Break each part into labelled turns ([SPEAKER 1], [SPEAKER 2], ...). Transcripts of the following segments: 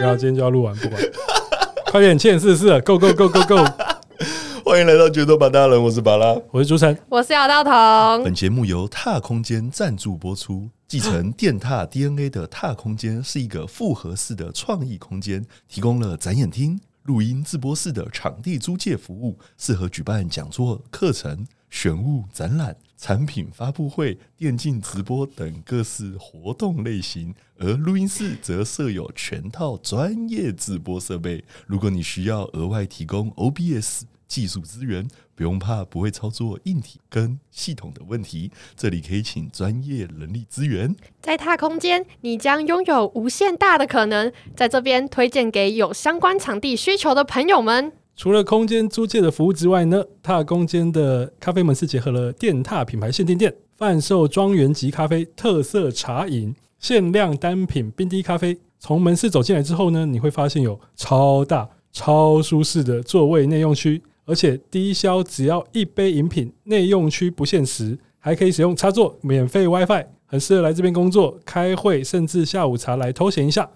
[SPEAKER 1] 然后今天就要录完，不管，快点，七点四十四，Go Go Go Go Go！
[SPEAKER 2] 欢迎来到决斗吧大人，我是巴拉，
[SPEAKER 1] 我是朱晨，
[SPEAKER 3] 我是姚道彤。
[SPEAKER 2] 本节目由踏空间赞助播出。继承电踏 DNA 的踏空间是一个复合式的创意空间，提供了展演厅、录音直播室的场地租借服务，适合举办讲座、课程、选物、展览、产品发布会、电竞直播等各式活动类型。而录音室则设有全套专业直播设备。如果你需要额外提供 OBS 技术资源，不用怕不会操作硬体跟系统的问题，这里可以请专业人力资源。
[SPEAKER 3] 在踏空间，你将拥有无限大的可能。在这边推荐给有相关场地需求的朋友们。
[SPEAKER 1] 除了空间租借的服务之外呢，踏空间的咖啡门市结合了电踏品牌限定店，贩售庄园级咖啡、特色茶饮、限量单品冰滴咖啡。从门市走进来之后呢，你会发现有超大、超舒适的座位内用区。而且低消只要一杯饮品，内用区不限时，还可以使用插座，免费 WiFi，很适合来这边工作、开会，甚至下午茶来偷闲一下。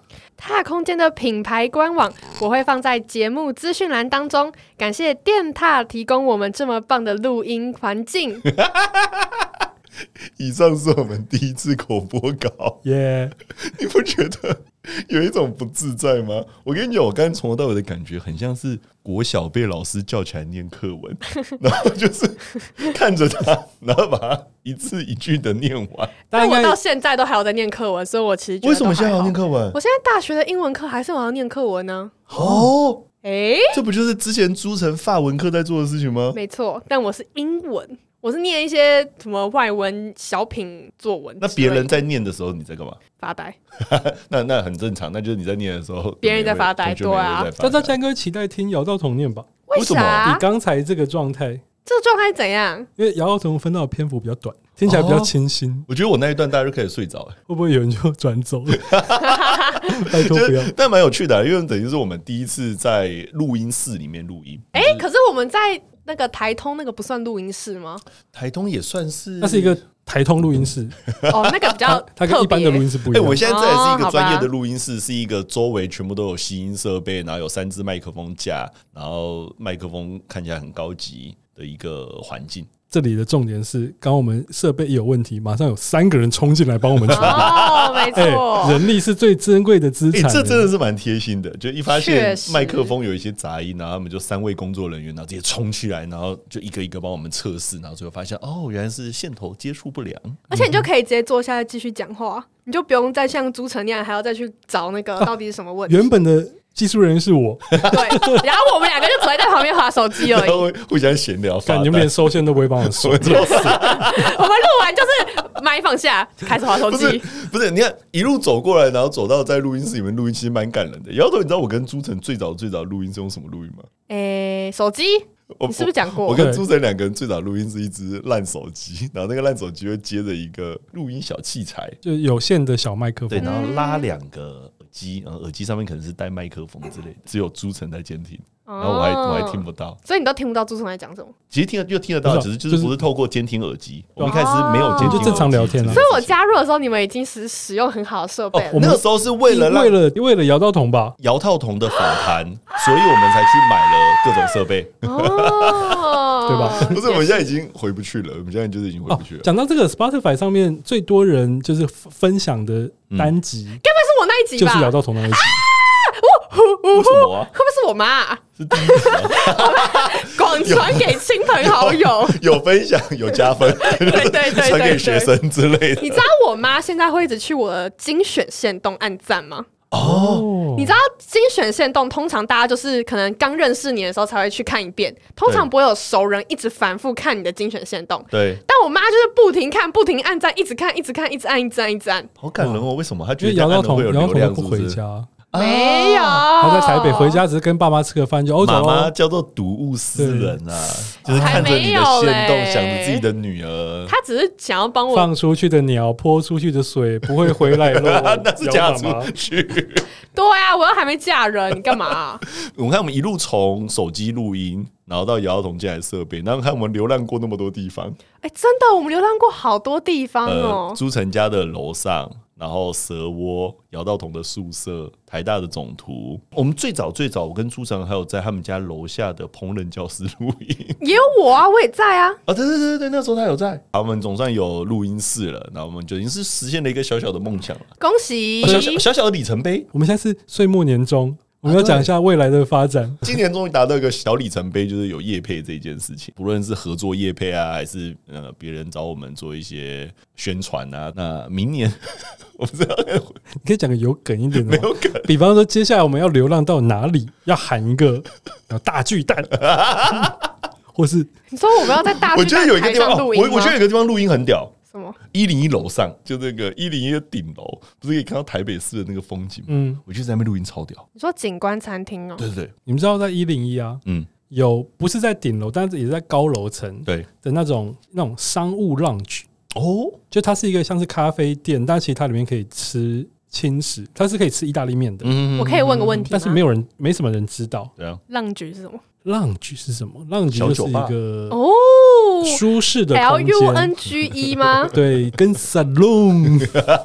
[SPEAKER 3] 踏空间的品牌官网我会放在节目资讯栏当中，感谢电踏提供我们这么棒的录音环境。
[SPEAKER 2] 以上是我们第一次口播稿，
[SPEAKER 1] 耶
[SPEAKER 2] 你不觉得 有一种不自在吗？我跟你讲，我刚刚从头到尾的感觉很像是国小被老师叫起来念课文，然后就是看着他，然后把他一字一句的念完。
[SPEAKER 3] 但我到现在都还有在念课文，所以我其实
[SPEAKER 2] 为什么现在还要念课文？
[SPEAKER 3] 我现在大学的英文课还是我要念课文呢？
[SPEAKER 2] 哦，哎、
[SPEAKER 3] 欸，
[SPEAKER 2] 这不就是之前朱晨法文课在做的事情吗？
[SPEAKER 3] 没错，但我是英文。我是念一些什么外文小品作文，
[SPEAKER 2] 那别人在念的时候你在干嘛？
[SPEAKER 3] 发呆。
[SPEAKER 2] 那那很正常，那就是你在念的时候，
[SPEAKER 3] 别人在发呆，对啊。
[SPEAKER 1] 大家应该期待听姚道彤念吧？
[SPEAKER 3] 为什么？
[SPEAKER 1] 你刚才这个状态，
[SPEAKER 3] 这个状态怎样？
[SPEAKER 1] 因为姚道彤分到的篇幅比较短，听起来比较清新。哦、
[SPEAKER 2] 我觉得我那一段大家就可以睡着，
[SPEAKER 1] 会不会有人就转走了？拜托不要。
[SPEAKER 2] 但蛮有趣的，因为等于是我们第一次在录音室里面录音。
[SPEAKER 3] 哎、欸，可是我们在。那个台通那个不算录音室吗？
[SPEAKER 2] 台通也算是，
[SPEAKER 1] 那是一个台通录音室。
[SPEAKER 3] 哦，那个比较，
[SPEAKER 1] 它跟一般的录音室不一样。
[SPEAKER 2] 哎，我现在这也是一个专业的录音室，是一个周围全部都有吸音设备，然后有三支麦克风架，然后麦克风看起来很高级的一个环境。
[SPEAKER 1] 这里的重点是，刚我们设备一有问题，马上有三个人冲进来帮我们处理。
[SPEAKER 3] 哦，没错，
[SPEAKER 1] 人力是最珍贵的资产。
[SPEAKER 2] 这真的是蛮贴心的。就一发现麦克风有一些杂音，然后他们就三位工作人员，然后直接冲起来，然后就一个一个帮我们测试，然后最后发现哦，原来是线头接触不良。
[SPEAKER 3] 而且你就可以直接坐下来继续讲话，你就不用再像朱晨那样还要再去找那个到底是什么问题。
[SPEAKER 1] 原本的。技术人员是我，
[SPEAKER 3] 对，然后我们两个就只会在旁边划手机而已，
[SPEAKER 2] 互相闲聊，
[SPEAKER 1] 感觉你们连收线都不会帮我收。我们
[SPEAKER 3] 录完就是麦放下，开始划手机。
[SPEAKER 2] 不是，你看一路走过来，然后走到在录音室里面录音，其实蛮感人的。摇头，你知道我跟朱晨最早最早录音是用什么录音吗？
[SPEAKER 3] 诶、欸，手机。你是不是讲过？
[SPEAKER 2] 我跟朱晨两个人最早录音是一只烂手机，然后那个烂手机会接着一个录音小器材，
[SPEAKER 1] 就有线的小麦克风，
[SPEAKER 2] 对，然后拉两个。机，然后耳机上面可能是带麦克风之类的，只有朱晨在监听，然后我还我还听不到，
[SPEAKER 3] 所以你都听不到朱晨在讲什么？
[SPEAKER 2] 其实听得就听得到，只是就是不是透过监听耳机，我们一开始没有监听，
[SPEAKER 1] 就正常聊天了。
[SPEAKER 3] 所以我加入的时候，你们已经是使用很好的设备。
[SPEAKER 2] 我那个时候是为了
[SPEAKER 1] 为了为了姚道彤吧，
[SPEAKER 2] 姚道彤的访谈，所以我们才去买了各种设备，对吧？不是，我们现在已经回不去了，我们现在就是已经回不去了。
[SPEAKER 1] 讲到这个 Spotify 上面最多人就是分享的单集，
[SPEAKER 3] 该不会是我那一集吧？
[SPEAKER 1] 就是聊到同那一集。
[SPEAKER 2] 为什么啊？
[SPEAKER 3] 会不会是我妈？
[SPEAKER 2] 是第一集吗？
[SPEAKER 3] 广传给亲朋好友，
[SPEAKER 2] 有分享，有加分，
[SPEAKER 3] 对对对，
[SPEAKER 2] 传给学生之类的。
[SPEAKER 3] 你知道我妈现在会一直去我的精选线动按赞吗？
[SPEAKER 2] 哦，
[SPEAKER 3] 你知道精选线动通常大家就是可能刚认识你的时候才会去看一遍，通常不会有熟人一直反复看你的精选线动。
[SPEAKER 2] 对，
[SPEAKER 3] 但我妈就是不停看，不停按赞，一直看，一直看，一直按，一直按，一直按。
[SPEAKER 2] 好感人哦！为什么？她觉得
[SPEAKER 1] 摇到头
[SPEAKER 2] 会有流量
[SPEAKER 1] 不回家。
[SPEAKER 3] 没有，
[SPEAKER 1] 他在台北回家只是跟爸妈吃个饭就欧洲。
[SPEAKER 2] 妈妈叫做睹物思人啊，就是看着你的限动，想着自己的女儿。
[SPEAKER 3] 他只是想要帮我
[SPEAKER 1] 放出去的鸟，泼出去的水不会回来了。
[SPEAKER 2] 那是嫁出去。
[SPEAKER 3] 对啊，我又还没嫁人，你干嘛？
[SPEAKER 2] 我看我们一路从手机录音，然后到姚道彤进来设备，然后看我们流浪过那么多地方。
[SPEAKER 3] 哎，真的，我们流浪过好多地方哦。
[SPEAKER 2] 朱晨家的楼上。然后蛇窝、姚道彤的宿舍、台大的总图。我们最早最早，我跟朱成还有在他们家楼下的烹饪教室录音，
[SPEAKER 3] 也有我啊，我也在啊。
[SPEAKER 2] 啊，对对对对，那时候他有在。我们总算有录音室了，那我们就已经是实现了一个小小的梦想了。
[SPEAKER 3] 恭喜！
[SPEAKER 2] 小小小小的里程碑。
[SPEAKER 1] 我们现在是岁末年终。我们要讲一下未来的发展。啊、
[SPEAKER 2] 今年终于达到一个小里程碑，就是有业配这件事情。不论是合作业配啊，还是呃别人找我们做一些宣传啊，那明年 我不知道，
[SPEAKER 1] 你可以讲个有梗一点的，
[SPEAKER 2] 没有梗。
[SPEAKER 1] 比方说，接下来我们要流浪到哪里？要喊一个大巨蛋，或是
[SPEAKER 3] 你说我们要在大巨蛋？我觉得有一个地方，我
[SPEAKER 2] 我觉得有一个地方录音很屌。
[SPEAKER 3] 什么？
[SPEAKER 2] 一零一楼上就那个一零一的顶楼，不是可以看到台北市的那个风景吗？嗯，我觉得在那边录音超屌。
[SPEAKER 3] 你说景观餐厅哦？
[SPEAKER 2] 对对对，
[SPEAKER 1] 你们知道在一零一啊？嗯，有不是在顶楼，但是也是在高楼层对的那种那种商务 lounge 哦，就它是一个像是咖啡店，但其实它里面可以吃轻食，它是可以吃意大利面的。
[SPEAKER 3] 嗯，我可以问个问题，
[SPEAKER 1] 但是没有人没什么人知道。
[SPEAKER 2] 对啊
[SPEAKER 3] ，lounge 是什么
[SPEAKER 1] ？lounge 是什么？lounge 就是一个
[SPEAKER 3] 哦。
[SPEAKER 1] 舒适的
[SPEAKER 3] L U N G E 吗？
[SPEAKER 1] 对，跟 salon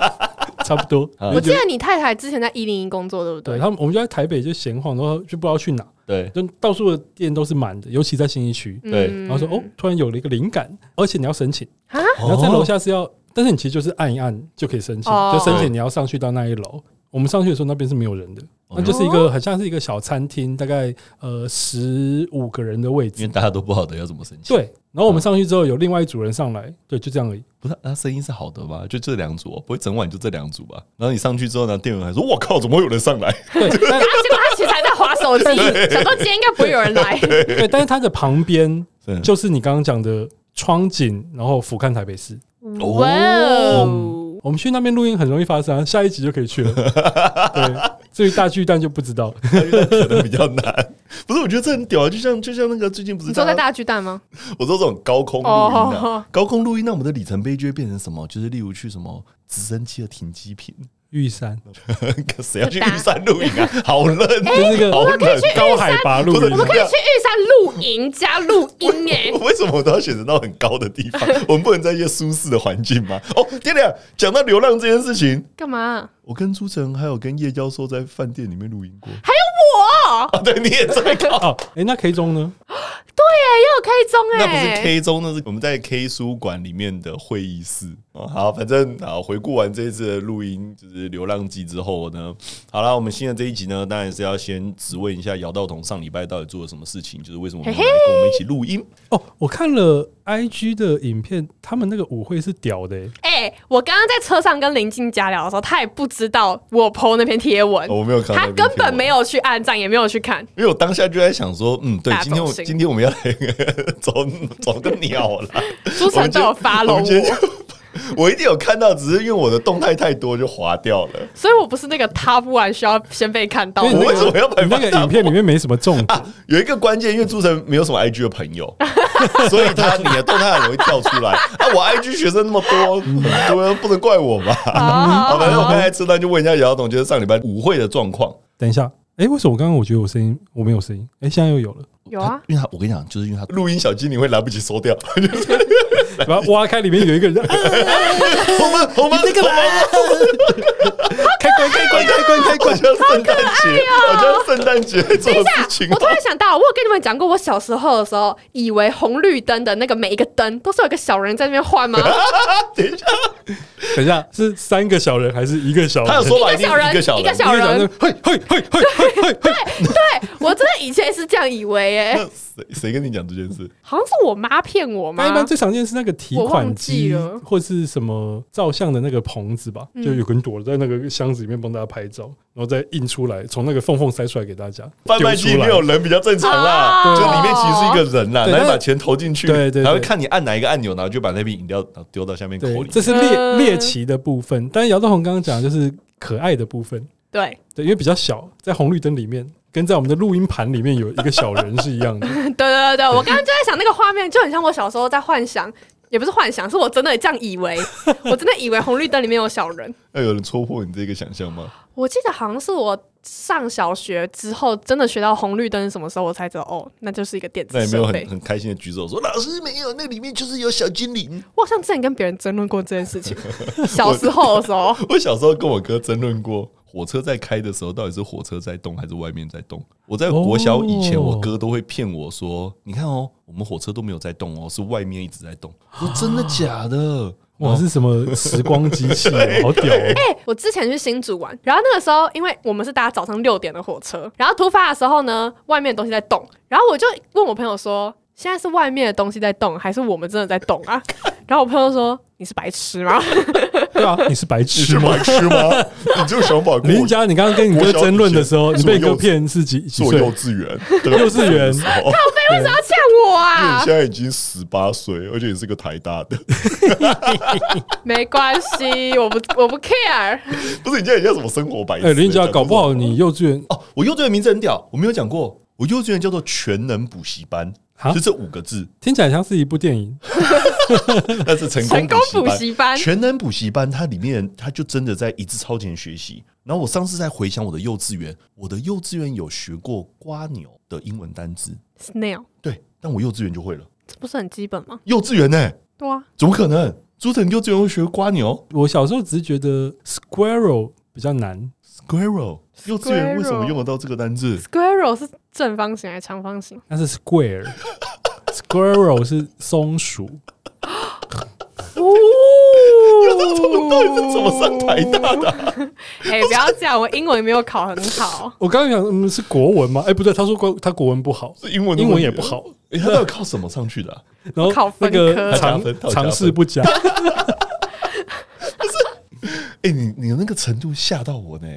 [SPEAKER 1] 差不多。
[SPEAKER 3] 我记得你太太之前在一零一工作，对不对？
[SPEAKER 1] 对，他们我们就在台北就闲晃，然后就不知道去哪。
[SPEAKER 2] 对，
[SPEAKER 1] 就到处的店都是满的，尤其在新一区。
[SPEAKER 2] 对，
[SPEAKER 1] 然后说哦，突然有了一个灵感，而且你要申请啊，你要在楼下是要，但是你其实就是按一按就可以申请，就申请你要上去到那一楼。我们上去的时候那边是没有人的。那就是一个很像是一个小餐厅，大概呃十五个人的位置，
[SPEAKER 2] 因为大家都不好的要怎么申请？
[SPEAKER 1] 对，然后我们上去之后有另外一组人上来，对，就这样而已。
[SPEAKER 2] 不是，那声音是好的吧？就这两组，不会整晚就这两组吧？然后你上去之后呢，店员还说：“我靠，怎么会有人上来？”
[SPEAKER 1] 对，
[SPEAKER 3] 结果他其实还在划手机，想说今天应该不会有人来。
[SPEAKER 1] 对，但是他的旁边就是你刚刚讲的窗景，然后俯瞰台北市。
[SPEAKER 3] 哇哦！
[SPEAKER 1] 我们去那边录音很容易发生，下一集就可以去了。对，至于大巨蛋就不知道，
[SPEAKER 2] 可能比较难。不是，我觉得这很屌啊！就像就像那个最近不是你
[SPEAKER 3] 坐在大巨蛋吗？
[SPEAKER 2] 我说这种高空录音的，高空录音，那我们的里程碑就会变成什么？就是例如去什么直升机的停机坪。玉山，谁要去玉山露营啊？好冷，
[SPEAKER 1] 就是个
[SPEAKER 3] 我们可以去
[SPEAKER 1] 高海拔露营，
[SPEAKER 3] 我们可以去玉山露营加录音耶。
[SPEAKER 2] 为什么我都要选择到很高的地方？我们不能在一些舒适的环境吗？哦，爹娘，讲到流浪这件事情，
[SPEAKER 3] 干嘛？
[SPEAKER 2] 我跟朱成还有跟叶教授在饭店里面录音过，
[SPEAKER 3] 还有我，
[SPEAKER 2] 对，你也在搞。
[SPEAKER 1] 哎，那 K 中呢？
[SPEAKER 3] 对耶，也有 K 中哎，
[SPEAKER 2] 那不是 K 中，那是我们在 K 书馆里面的会议室。哦，好，反正好，回顾完这一次的录音，就是《流浪记》之后呢，好了，我们新的这一集呢，当然是要先质问一下姚道彤上礼拜到底做了什么事情，就是为什么没有来跟我们一起录音？
[SPEAKER 1] 哦，我看了 IG 的影片，他们那个舞会是屌的欸。
[SPEAKER 3] 哎，我刚刚在车上跟林静佳聊的时候，他也不知道我 PO 那篇贴文，
[SPEAKER 2] 我没有看，
[SPEAKER 3] 他根本没有去按赞，也没有去看，
[SPEAKER 2] 因为我当下就在想说，嗯，对，今天我今天我们要来 走走个鸟了，
[SPEAKER 3] 朱晨都有 follow 我。
[SPEAKER 2] 我一定有看到，只是因为我的动态太多就划掉了，
[SPEAKER 3] 所以我不是那个 top one 需要先被看到。
[SPEAKER 2] 我为什么要把
[SPEAKER 1] 那个影片里面没什么重点？
[SPEAKER 2] 啊、有一个关键，因为朱晨没有什么 IG 的朋友，所以他你的动态很容易跳出来。啊，我 IG 学生那么多，很多不能怪我吧？好，反正我刚才吃饭就问一下姚董，就是上礼拜舞会的状况。
[SPEAKER 1] 等一下，哎、欸，为什么我刚刚我觉得我声音我没有声音？哎、欸，现在又有了。
[SPEAKER 3] 有啊，
[SPEAKER 2] 因为他我跟你讲，就是因为他录音小精灵会来不及收掉，
[SPEAKER 1] 把它挖开，里面有一个人，
[SPEAKER 2] 我们我们那个来，
[SPEAKER 1] 开关开关开关开关，
[SPEAKER 2] 好像圣诞节，好像圣诞节做的事情。
[SPEAKER 3] 我突然想到，我有跟你们讲过，我小时候的时候，以为红绿灯的那个每一个灯都是有一个小人在那边换吗？
[SPEAKER 2] 等一下，
[SPEAKER 1] 等一下，是三个小人还是一个小人？
[SPEAKER 2] 他有说吧，
[SPEAKER 3] 一个小人，一个小人，一个小人，嘿嘿嘿嘿嘿，对对，我真的以前是这样以为。
[SPEAKER 2] 谁谁跟你讲这件事？
[SPEAKER 3] 好像是我妈骗我吗？
[SPEAKER 1] 一般最常见是那个提款机，或是什么照相的那个棚子吧，就有个人躲在那个箱子里面帮大家拍照，然后再印出来，从那个缝缝塞出来给大家。
[SPEAKER 2] 贩卖机里面有人比较正常啦，就里面其实是一个人啦，然后把钱投进去，对对，然后看你按哪一个按钮，然后就把那瓶饮料丢到下面口里。
[SPEAKER 1] 这是猎猎奇的部分，但是姚道红刚刚讲的就是可爱的部分。
[SPEAKER 3] 对
[SPEAKER 1] 对，因为比较小，在红绿灯里面。跟在我们的录音盘里面有一个小人是一样的。
[SPEAKER 3] 对对对对，我刚刚就在想那个画面，就很像我小时候在幻想，也不是幻想，是我真的这样以为，我真的以为红绿灯里面有小人。
[SPEAKER 2] 那有人戳破你这个想象吗？
[SPEAKER 3] 我记得好像是我上小学之后，真的学到红绿灯是什么时候，我才知道哦，那就是一个电子设备。
[SPEAKER 2] 那也没有很很开心的举手说：“老师没有，那里面就是有小精灵。”
[SPEAKER 3] 我好像之前跟别人争论过这件事情。小时候的时候，
[SPEAKER 2] 我小时候跟我哥争论过，火车在开的时候，到底是火车在动还是外面在动？我在国小以前，我哥都会骗我说：“你看哦，我们火车都没有在动哦，是外面一直在动。”我说：“真的假的？”
[SPEAKER 1] 哇，是什么时光机器？好屌哦！
[SPEAKER 3] 哎、欸，我之前去新竹玩，然后那个时候，因为我们是搭早上六点的火车，然后出发的时候呢，外面的东西在动，然后我就问我朋友说：“现在是外面的东西在动，还是我们真的在动啊？” 然后我朋友说：“你是白痴吗？”
[SPEAKER 1] 对啊，你是白痴吗？
[SPEAKER 2] 白痴吗？你这个想把。
[SPEAKER 1] 林家，你刚刚跟你哥争论的时候，你被哥骗是几几岁？
[SPEAKER 2] 幼稚园，
[SPEAKER 1] 幼稚园。靠
[SPEAKER 3] 北为什么要呛我啊？
[SPEAKER 2] 因为你现在已经十八岁，而且你是个台大的。
[SPEAKER 3] 没关系，我不我不 care。
[SPEAKER 2] 不是你现在叫什么生活白痴？
[SPEAKER 1] 哎，林家，搞不好你幼稚园
[SPEAKER 2] 哦，我幼稚园名字很屌，我没有讲过，我幼稚园叫做全能补习班。就这五个字，
[SPEAKER 1] 听起来像是一部电影。
[SPEAKER 2] 那是成功补习班，全能补习班。它里面，它就真的在一直超前学习。然后我上次在回想我的幼稚园，我的幼稚园有学过瓜牛的英文单字
[SPEAKER 3] snail。
[SPEAKER 2] 对，但我幼稚园就会了，
[SPEAKER 3] 这不是很基本吗？
[SPEAKER 2] 幼稚园呢、欸？
[SPEAKER 3] 对啊，
[SPEAKER 2] 怎么可能？朱晨幼稚园会学瓜牛？
[SPEAKER 1] 我小时候只是觉得 squirrel 比较难。
[SPEAKER 2] squirrel，幼稚园为什么用得到这个单字
[SPEAKER 3] ？squirrel 是正方形还是长方形？
[SPEAKER 1] 那是 square。squirrel 是松鼠。
[SPEAKER 3] 哦，
[SPEAKER 2] 到底是怎么上台大的、啊？
[SPEAKER 3] 哎、欸，不要这样，我英文没有考很好。
[SPEAKER 1] 我刚刚讲，嗯，是国文吗？哎、欸，不对，他说国他国文不好，
[SPEAKER 2] 是英文，
[SPEAKER 1] 英文也不好。
[SPEAKER 2] 哎、欸，他到底靠什么上去的、啊？
[SPEAKER 1] 然后
[SPEAKER 3] 考
[SPEAKER 1] 那个常常识不佳。
[SPEAKER 2] 不是，哎、欸，你你那个程度吓到我呢。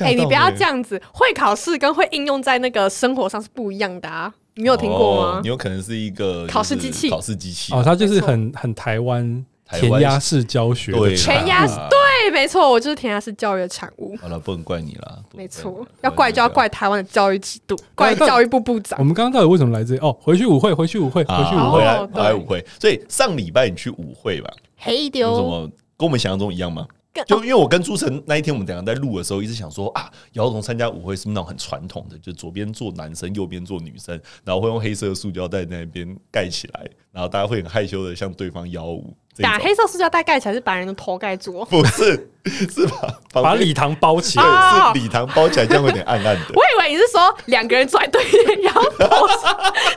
[SPEAKER 2] 哎、欸，
[SPEAKER 3] 你不要这样子，会考试跟会应用在那个生活上是不一样的啊。你有听过吗？
[SPEAKER 2] 哦、你有可能是一个
[SPEAKER 3] 考试机器，
[SPEAKER 2] 考试机器、啊、
[SPEAKER 1] 哦，它就是很很台湾填鸭式教学，
[SPEAKER 2] 对，
[SPEAKER 3] 填鸭对，没错，我就是填鸭式教育的产物。
[SPEAKER 2] 好了，不能怪你了，
[SPEAKER 3] 没错，要怪就要怪台湾的教育制度，怪教育部部长。
[SPEAKER 1] 我们刚刚到底为什么来这里？哦，回去舞会，回去舞会，回去舞会，
[SPEAKER 2] 哦、来舞会。所以上礼拜你去舞会吧？
[SPEAKER 3] 黑丢，
[SPEAKER 2] 怎么跟我们想象中一样吗？就因为我跟朱晨那一天，我们两个在录的时候，一直想说啊，姚童参加舞会是不是那种很传统的，就左边坐男生，右边坐女生，然后会用黑色的塑胶袋在那边盖起来，然后大家会很害羞的向对方邀舞。
[SPEAKER 3] 打黑色塑胶袋盖起来是把人的头盖住？
[SPEAKER 2] 不是，是把
[SPEAKER 1] 把礼堂包起来，
[SPEAKER 2] 是礼堂包起来，这样会有点暗暗的。
[SPEAKER 3] 我以为你是说两个人坐在对面，然后头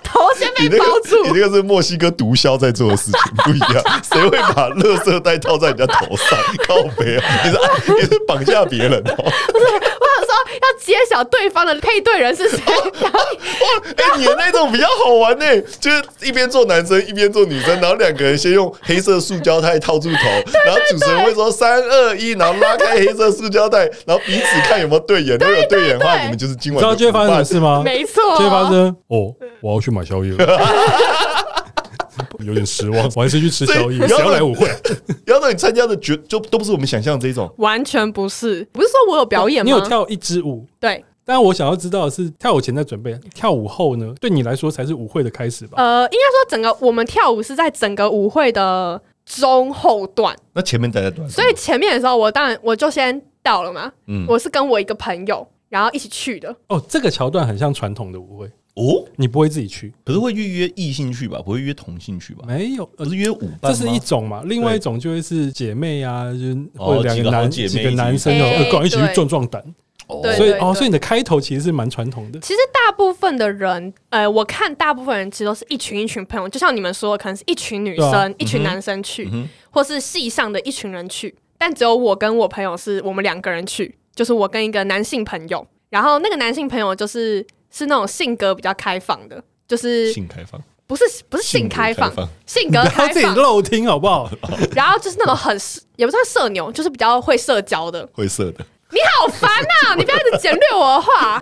[SPEAKER 3] 头先被包住。
[SPEAKER 2] 你那个是墨西哥毒枭在做的事情，不一样。谁会把垃圾袋套在人家头上？靠北啊！你是你是绑架别人哦？
[SPEAKER 3] 不是，我想说要揭晓对方的配对人是谁。哇，
[SPEAKER 2] 哎，你的那种比较好玩呢，就是一边做男生一边做女生，然后两个人先用黑色。塑胶袋套住头，然后主持人会说三二一，然后拉开黑色塑胶袋，然后彼此看有没有对眼。如果有对眼的话，你们就是今晚。
[SPEAKER 1] 知道就会发生什么事吗？
[SPEAKER 3] 没错，
[SPEAKER 1] 就会发生。哦，我要去买宵夜了，有点失望。我还是去吃宵夜。不要来舞会，
[SPEAKER 2] 要让你参加的绝就都不是我们想象的这种，
[SPEAKER 3] 完全不是。不是说我有表演吗？
[SPEAKER 1] 你有跳一支舞，
[SPEAKER 3] 对。
[SPEAKER 1] 但我想要知道的是，跳舞前在准备，跳舞后呢？对你来说才是舞会的开始吧？
[SPEAKER 3] 呃，应该说整个我们跳舞是在整个舞会的。中后段，
[SPEAKER 2] 那前面大家段，
[SPEAKER 3] 所以前面的时候，我当然我就先到了嘛。嗯，我是跟我一个朋友，然后一起去的。
[SPEAKER 1] 哦，这个桥段很像传统的舞会
[SPEAKER 2] 哦，你
[SPEAKER 1] 不会自己去，
[SPEAKER 2] 可是会预约异性去吧？不会约同性去吧？
[SPEAKER 1] 没有，
[SPEAKER 2] 而是约舞伴。
[SPEAKER 1] 这是一种嘛？另外一种就会是姐妹啊，就或两个男几个男生哦，搞一起去壮壮胆。
[SPEAKER 3] 对，
[SPEAKER 1] 所以哦，所以你的开头其实是蛮传统的。
[SPEAKER 3] 其实大部分的人，呃，我看大部分人其实都是一群一群朋友，就像你们说，可能是一群女生、啊、一群男生去，嗯、或是系上的一群人去。但只有我跟我朋友是我们两个人去，就是我跟一个男性朋友。然后那个男性朋友就是是那种性格比较开放的，就是
[SPEAKER 2] 性开放，
[SPEAKER 3] 不是不是性开放，性格 开放，
[SPEAKER 1] 自己漏听好不好？
[SPEAKER 3] 然后就是那种很也不算社牛，就是比较会社交的，
[SPEAKER 2] 会社的。
[SPEAKER 3] 你好烦呐！你不要一直简略我的话。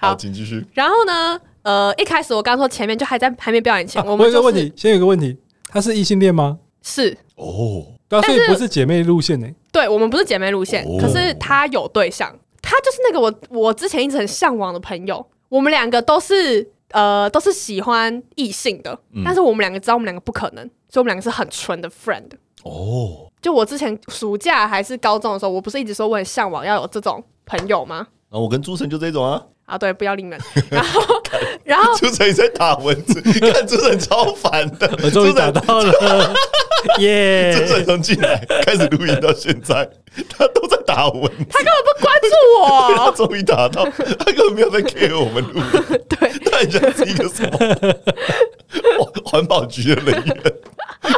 [SPEAKER 2] 好，请继续。
[SPEAKER 3] 然后呢？呃，一开始我刚说前面就还在还没表演前，我
[SPEAKER 1] 们有个问题，先有个问题，他是异性恋吗？
[SPEAKER 3] 是
[SPEAKER 2] 哦，
[SPEAKER 1] 但是不是姐妹路线呢？
[SPEAKER 3] 对，我们不是姐妹路线，可是他有对象，他就是那个我我之前一直很向往的朋友。我们两个都是呃都是喜欢异性的，但是我们两个知道我们两个不可能，所以我们两个是很纯的 friend。
[SPEAKER 2] 哦。
[SPEAKER 3] 就我之前暑假还是高中的时候，我不是一直说我很向往要有这种朋友
[SPEAKER 2] 吗？啊我跟朱晨就这种啊。
[SPEAKER 3] 啊，对，不要脸人。然后，然后
[SPEAKER 2] 朱晨也在打蚊子，看朱晨超烦的。
[SPEAKER 1] 我终于打到了，耶！
[SPEAKER 2] 朱晨从进来开始录音到现在，他都在打蚊子，
[SPEAKER 3] 他根本不关注我。
[SPEAKER 2] 他终于打到，他根本没有在 care 我们录音。
[SPEAKER 3] 对，
[SPEAKER 2] 他很像是一个什么环保局的人员，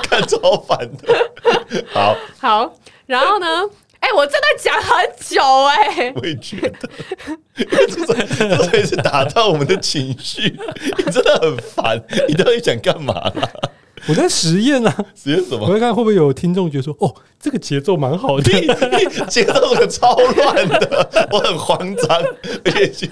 [SPEAKER 2] 看超烦的。好，
[SPEAKER 3] 好，然后呢？哎、我真的讲很久哎、
[SPEAKER 2] 我也觉得，这这这是打到我们的情绪，你真的很烦。你到底想干嘛啦？
[SPEAKER 1] 我在实验啊，
[SPEAKER 2] 实验什么？
[SPEAKER 1] 我在看会不会有听众觉得说，哦，这个节奏蛮好的，
[SPEAKER 2] 节奏很超乱的，我很慌张，而且。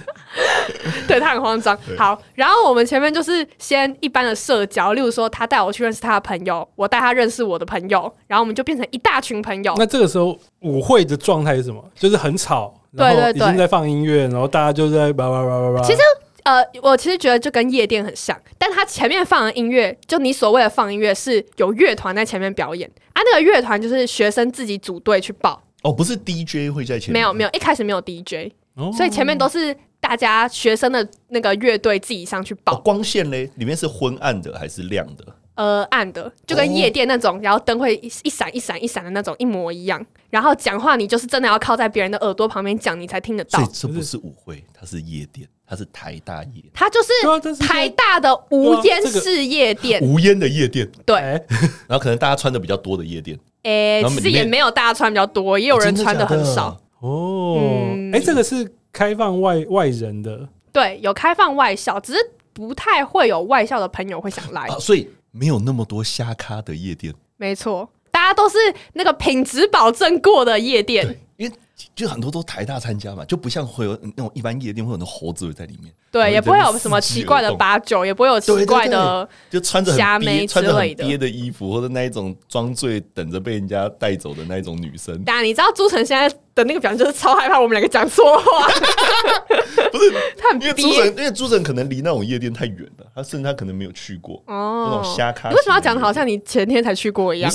[SPEAKER 3] 对，他很慌张。好，然后我们前面就是先一般的社交，例如说他带我去认识他的朋友，我带他认识我的朋友，然后我们就变成一大群朋友。
[SPEAKER 1] 那这个时候舞会的状态是什么？就是很吵，然后已经在放音乐，然后大家就在叭叭叭叭叭。其实
[SPEAKER 3] 呃，我其实觉得就跟夜店很像，但他前面放的音乐，就你所谓的放音乐是有乐团在前面表演啊，那个乐团就是学生自己组队去报。
[SPEAKER 2] 哦，不是 DJ 会在前面？
[SPEAKER 3] 没有没有，一开始没有 DJ，哦，所以前面都是。大家学生的那个乐队自己上去报。
[SPEAKER 2] 哦、光线嘞，里面是昏暗的还是亮的？
[SPEAKER 3] 呃，暗的，就跟夜店那种，哦、然后灯会一闪一闪一闪的那种一模一样。然后讲话，你就是真的要靠在别人的耳朵旁边讲，你才听得到。
[SPEAKER 2] 所以这不是舞会，它是夜店，它是台大夜，
[SPEAKER 3] 它就是台大的无烟式夜店，
[SPEAKER 2] 无烟的夜店。
[SPEAKER 3] 对，
[SPEAKER 2] 然后可能大家穿的比较多的夜店。
[SPEAKER 3] 哎、欸，其实也没有大家穿比较多，也有人穿的很少。
[SPEAKER 1] 哦，哎、嗯欸，这个是。开放外外人的，
[SPEAKER 3] 对，有开放外校，只是不太会有外校的朋友会想来，
[SPEAKER 2] 啊、所以没有那么多虾咖的夜店。
[SPEAKER 3] 没错，大家都是那个品质保证过的夜店。
[SPEAKER 2] 因为就很多都台大参加嘛，就不像会有那种一般夜店会有很多猴子在里面，
[SPEAKER 3] 对，也不会有什么奇怪的八九，也不会有奇怪的，
[SPEAKER 2] 就穿着
[SPEAKER 3] 瞎妹之类的
[SPEAKER 2] 憋的衣服，或者那一种装醉等着被人家带走的那一种女生。
[SPEAKER 3] 当然，你知道朱晨现在的那个表情就是超害怕我们两个讲错话，
[SPEAKER 2] 不是 他很因为朱晨，因为朱晨可能离那种夜店太远了，他甚至他可能没有去过哦，那种瞎咖。
[SPEAKER 3] 你为什么要讲的好像你前天才去过一
[SPEAKER 2] 样？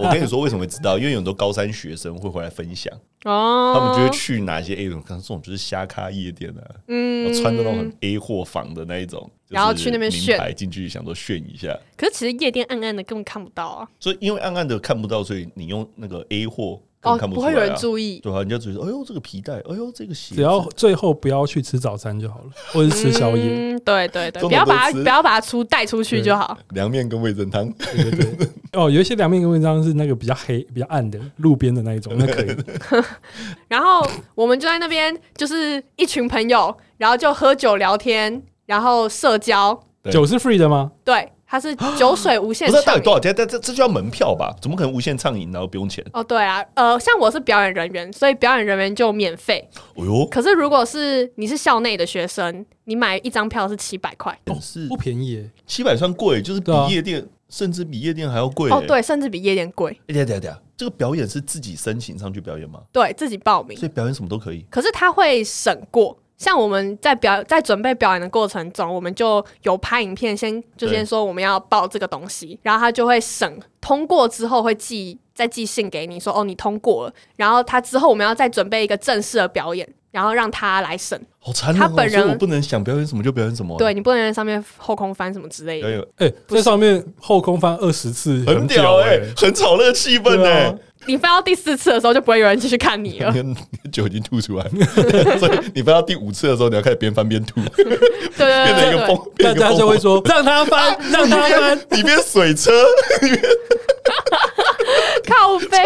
[SPEAKER 2] 我跟你说为什么会知道？因为有很多高三学生会回来分享哦，他们就会去哪些 A 种，可能这种就是瞎咖夜店啊，嗯，穿着那种很 A 货房的那一种，
[SPEAKER 3] 然后去那边炫
[SPEAKER 2] 进去，想说炫一下。
[SPEAKER 3] 可是其实夜店暗暗的根本看不到啊，
[SPEAKER 2] 所以因为暗暗的看不到，所以你用那个 A 货。哦，不
[SPEAKER 3] 会有人注意，
[SPEAKER 2] 对啊，人家注意说，哎呦，这个皮带，哎呦，这个鞋，
[SPEAKER 1] 只要最后不要去吃早餐就好了，或者是吃宵夜。
[SPEAKER 3] 嗯，对对对，不要把它不要把它出带出去就好。
[SPEAKER 2] 凉面跟味噌汤，
[SPEAKER 1] 对对对。哦，有一些凉面跟味噌汤是那个比较黑、比较暗的路边的那一种，那可以。
[SPEAKER 3] 然后我们就在那边，就是一群朋友，然后就喝酒聊天，然后社交。
[SPEAKER 1] 酒是 free 的吗？
[SPEAKER 3] 对。它是酒水无限，
[SPEAKER 2] 不是到底多少钱？这这这就要门票吧？怎么可能无限畅饮然后不用钱？
[SPEAKER 3] 哦，对啊，呃，像我是表演人员，所以表演人员就免费。
[SPEAKER 2] 哦呦！
[SPEAKER 3] 可是如果是你是校内的学生，你买一张票是七百块，
[SPEAKER 1] 是不便宜耶。
[SPEAKER 2] 七百算贵，就是比夜店，甚至比夜店还要贵。
[SPEAKER 3] 哦，对，甚至比夜店贵。
[SPEAKER 2] 哎对对对！这个表演是自己申请上去表演吗？
[SPEAKER 3] 对，自己报名，
[SPEAKER 2] 所以表演什么都可以。
[SPEAKER 3] 可是他会审过。像我们在表在准备表演的过程中，我们就有拍影片，先就先说我们要报这个东西，然后他就会审通过之后会寄再寄信给你说哦，你通过了，然后他之后我们要再准备一个正式的表演，然后让他来审。
[SPEAKER 2] 好残忍哦！
[SPEAKER 3] 他本人
[SPEAKER 2] 我不能想表演什么就表演什么，
[SPEAKER 3] 对，你不能在上面后空翻什么之类的。
[SPEAKER 1] 哎，在上面后空翻二十次，
[SPEAKER 2] 很屌哎，很炒那个气氛哎。
[SPEAKER 3] 你翻到第四次的时候，就不会有人继续看你了。
[SPEAKER 2] 酒已经吐出来了，所以你翻到第五次的时候，你要开始边翻边吐。对
[SPEAKER 3] 对对，变
[SPEAKER 2] 成一个疯，大
[SPEAKER 1] 家就会说让他翻，让他翻，
[SPEAKER 2] 里面水车，里面
[SPEAKER 3] 靠背，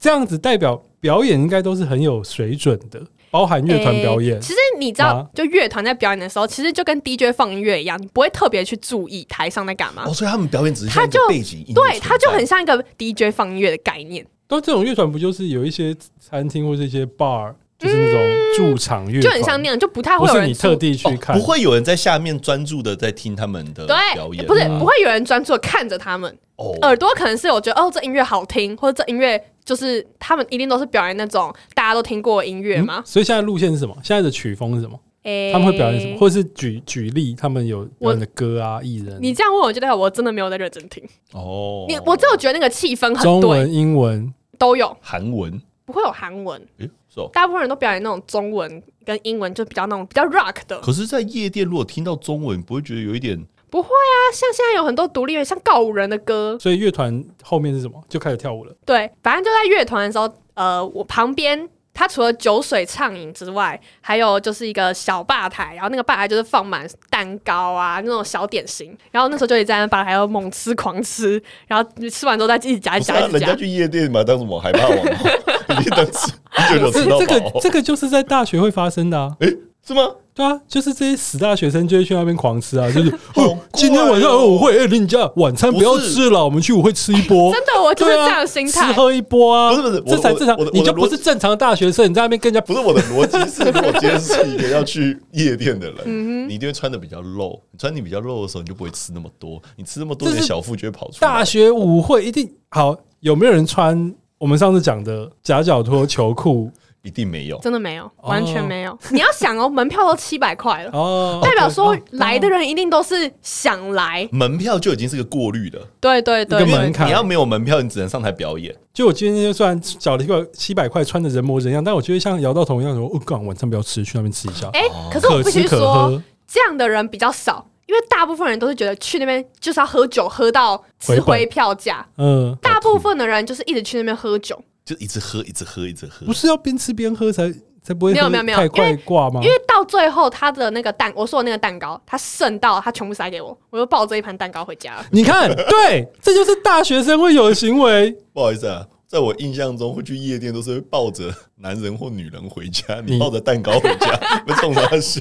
[SPEAKER 1] 这样子代表表演应该都是很有水准的。包含乐团表演、欸，
[SPEAKER 3] 其实你知道，就乐团在表演的时候，其实就跟 DJ 放音乐一样，你不会特别去注意台上在干嘛。
[SPEAKER 2] 哦，所以他们表演只是他就背景音，
[SPEAKER 3] 对，他就很像一个 DJ 放音乐的概念。
[SPEAKER 1] 都这种乐团不就是有一些餐厅或是一些 bar，就是那种驻场乐、嗯，就
[SPEAKER 3] 很像那样，就不太会有人
[SPEAKER 1] 你特地去看、
[SPEAKER 2] 哦，不会有人在下面专注的在听他们的表演，
[SPEAKER 3] 不是不会有人专注的看着他们。哦，耳朵可能是我觉得哦，这音乐好听，或者这音乐。就是他们一定都是表演那种大家都听过的音乐吗、
[SPEAKER 1] 嗯？所以现在路线是什么？现在的曲风是什么？欸、他们会表演什么？或者是举举例，他们有表演的歌啊、艺人？
[SPEAKER 3] 你这样问，我觉得我真的没有在认真听哦。你我只有觉得那个气氛很对，
[SPEAKER 1] 中文、英文
[SPEAKER 3] 都有，
[SPEAKER 2] 韩文
[SPEAKER 3] 不会有韩文，
[SPEAKER 2] 诶，是哦，
[SPEAKER 3] 大部分人都表演那种中文跟英文，就比较那种比较 rock 的。
[SPEAKER 2] 可是，在夜店如果听到中文，不会觉得有一点？
[SPEAKER 3] 不会啊，像现在有很多独立乐，像告五人的歌。
[SPEAKER 1] 所以乐团后面是什么？就开始跳舞了。
[SPEAKER 3] 对，反正就在乐团的时候，呃，我旁边。他除了酒水畅饮之外，还有就是一个小吧台，然后那个吧台就是放满蛋糕啊，那种小点心。然后那时候就一直在那吧台要猛吃狂吃，然后吃完之后再继续夹一夹一夹。
[SPEAKER 2] 人家去夜店嘛，当什么害怕王？一定能吃，就吃到饱。
[SPEAKER 1] 这个这个就是在大学会发生的啊？
[SPEAKER 2] 诶是吗？
[SPEAKER 1] 对啊，就是这些死大学生就会去那边狂吃啊，就是哦，今天晚上有舞会，哎，你家晚餐不要吃了，我们去舞会吃一波。
[SPEAKER 3] 真的，我就是这样的心态，
[SPEAKER 1] 吃喝一波啊，
[SPEAKER 2] 不是不是，
[SPEAKER 1] 这才正常。你就不是正常的大学生，你在那边更加
[SPEAKER 2] 不是我的逻辑是，如果今天是一个要去夜店的人，你一定会穿的比较露，你穿你比较露的时候，你就不会吃那么多，你吃那么多，你的小腹就会跑出来。
[SPEAKER 1] 大学舞会一定好，有没有人穿我们上次讲的夹脚拖球裤？
[SPEAKER 2] 一定没有，
[SPEAKER 3] 真的没有，完全没有。你要想哦，门票都七百块了，
[SPEAKER 1] 哦，
[SPEAKER 3] 代表说来的人一定都是想来。
[SPEAKER 2] 门票就已经是个过滤的，
[SPEAKER 3] 对对对，
[SPEAKER 1] 门槛。
[SPEAKER 2] 你要没有门票，你只能上台表演。
[SPEAKER 1] 就我今天就算缴了一个七百块，穿的人模人样，但我觉得像姚道彤一样，说我刚晚上不要吃，去那边吃一下。
[SPEAKER 3] 哎，可是我必须说，这样的人比较少，因为大部分人都是觉得去那边就是要喝酒，喝到吃回票价。嗯，大部分的人就是一直去那边喝酒。
[SPEAKER 2] 就一直喝，一直喝，一直喝，
[SPEAKER 1] 不是要边吃边喝才才不会
[SPEAKER 3] 没有没有没有
[SPEAKER 1] 太快挂吗？
[SPEAKER 3] 因为到最后他的那个蛋，我说的那个蛋糕，他剩到他全部塞给我，我就抱着一盘蛋糕回家了。
[SPEAKER 1] 你看，对，这就是大学生会有的行为。
[SPEAKER 2] 不好意思啊，在我印象中，会去夜店都是会抱着男人或女人回家，你抱着蛋糕回家，被冲他笑。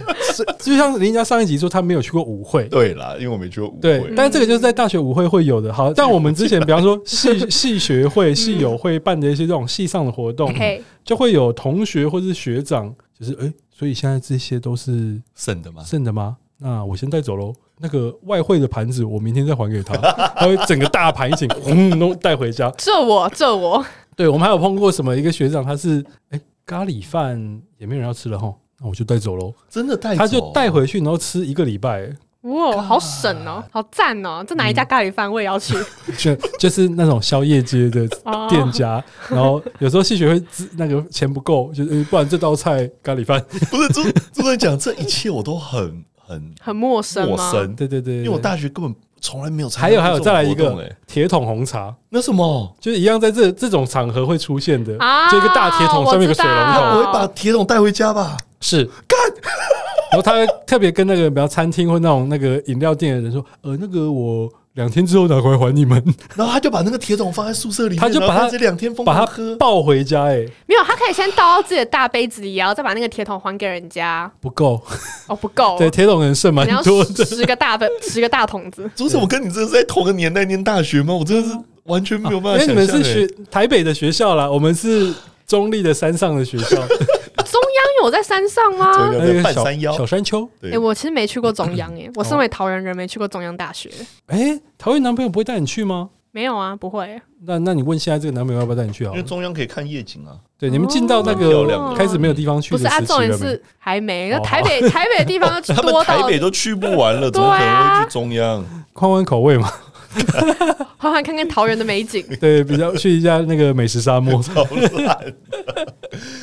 [SPEAKER 1] 就像人家上一集说他没有去过舞会，
[SPEAKER 2] 对啦，因为我没去过舞会。
[SPEAKER 1] 对，但这个就是在大学舞会会有的。好，像我们之前比方说 系系学会、系友会办的一些这种系上的活动，就会有同学或是学长，就是哎，所以现在这些都是
[SPEAKER 2] 剩的吗？
[SPEAKER 1] 剩的吗？那我先带走喽。那个外汇的盘子，我明天再还给他，他会整个大盘一起轰都带回家。
[SPEAKER 3] 这我这我，
[SPEAKER 1] 对我们还有碰过什么一个学长，他是哎咖喱饭也没有人要吃了哈。那我就带走喽，
[SPEAKER 2] 真的带，
[SPEAKER 1] 他就带回去，然后吃一个礼拜。
[SPEAKER 3] 哇，好省哦，好赞哦！这哪一家咖喱饭我也要去？
[SPEAKER 1] 就就是那种宵夜街的 店家，然后有时候戏学会那个钱不够，就是不然这道菜咖喱饭
[SPEAKER 2] 不是。就就在讲这一切，我都很很
[SPEAKER 3] 很陌生，
[SPEAKER 2] 陌生。
[SPEAKER 1] 对对对，
[SPEAKER 2] 因为我大学根本从来没有参加。
[SPEAKER 1] 还有还有，再来一个铁桶红茶，
[SPEAKER 2] 那什么？
[SPEAKER 1] 就是一样在这这种场合会出现的，就一个大铁桶上面有个水龙头，
[SPEAKER 2] 我会把铁桶带回家吧。
[SPEAKER 1] 是。干，然后他特别跟那个比较餐厅或那种那个饮料店的人说，呃，那个我两天之后拿回来还你们。
[SPEAKER 2] 然后他就把那个铁桶放在宿舍里面，
[SPEAKER 1] 他就把他
[SPEAKER 2] 这两天
[SPEAKER 1] 把它抱回家。哎，
[SPEAKER 3] 没有，他可以先倒到自己的大杯子里，然后再把那个铁桶还给人家。
[SPEAKER 1] 不够
[SPEAKER 3] 哦，不够。
[SPEAKER 1] 对，铁桶能剩蛮多的，
[SPEAKER 3] 十个大杯，十个大桶子。
[SPEAKER 2] 主持人，我跟你真的是在同个年代念大学吗？我真的是完全没有办法。
[SPEAKER 1] 因为你们是学台北的学校啦，我们是中立的山上的学校。
[SPEAKER 3] 中央有在山上吗？
[SPEAKER 2] 半山腰、
[SPEAKER 1] 小山丘。
[SPEAKER 3] 哎，我其实没去过中央，哎，我身为桃园人，没去过中央大学。
[SPEAKER 1] 哎，桃园男朋友不会带你去吗？
[SPEAKER 3] 没有啊，不会。
[SPEAKER 1] 那那你问现在这个男朋友要不要带你去啊？
[SPEAKER 2] 因为中央可以看夜景啊。
[SPEAKER 1] 对，你们进到那个开始没有地方去，
[SPEAKER 3] 不是啊，重点是还没。那台北 台北的地方多到
[SPEAKER 2] 台北都去不完了，怎么可能会去中央？
[SPEAKER 1] 宽宽口味嘛。
[SPEAKER 3] 好好看看桃园的美景，
[SPEAKER 1] 对，比较去一下那个美食沙漠，
[SPEAKER 2] 超烂。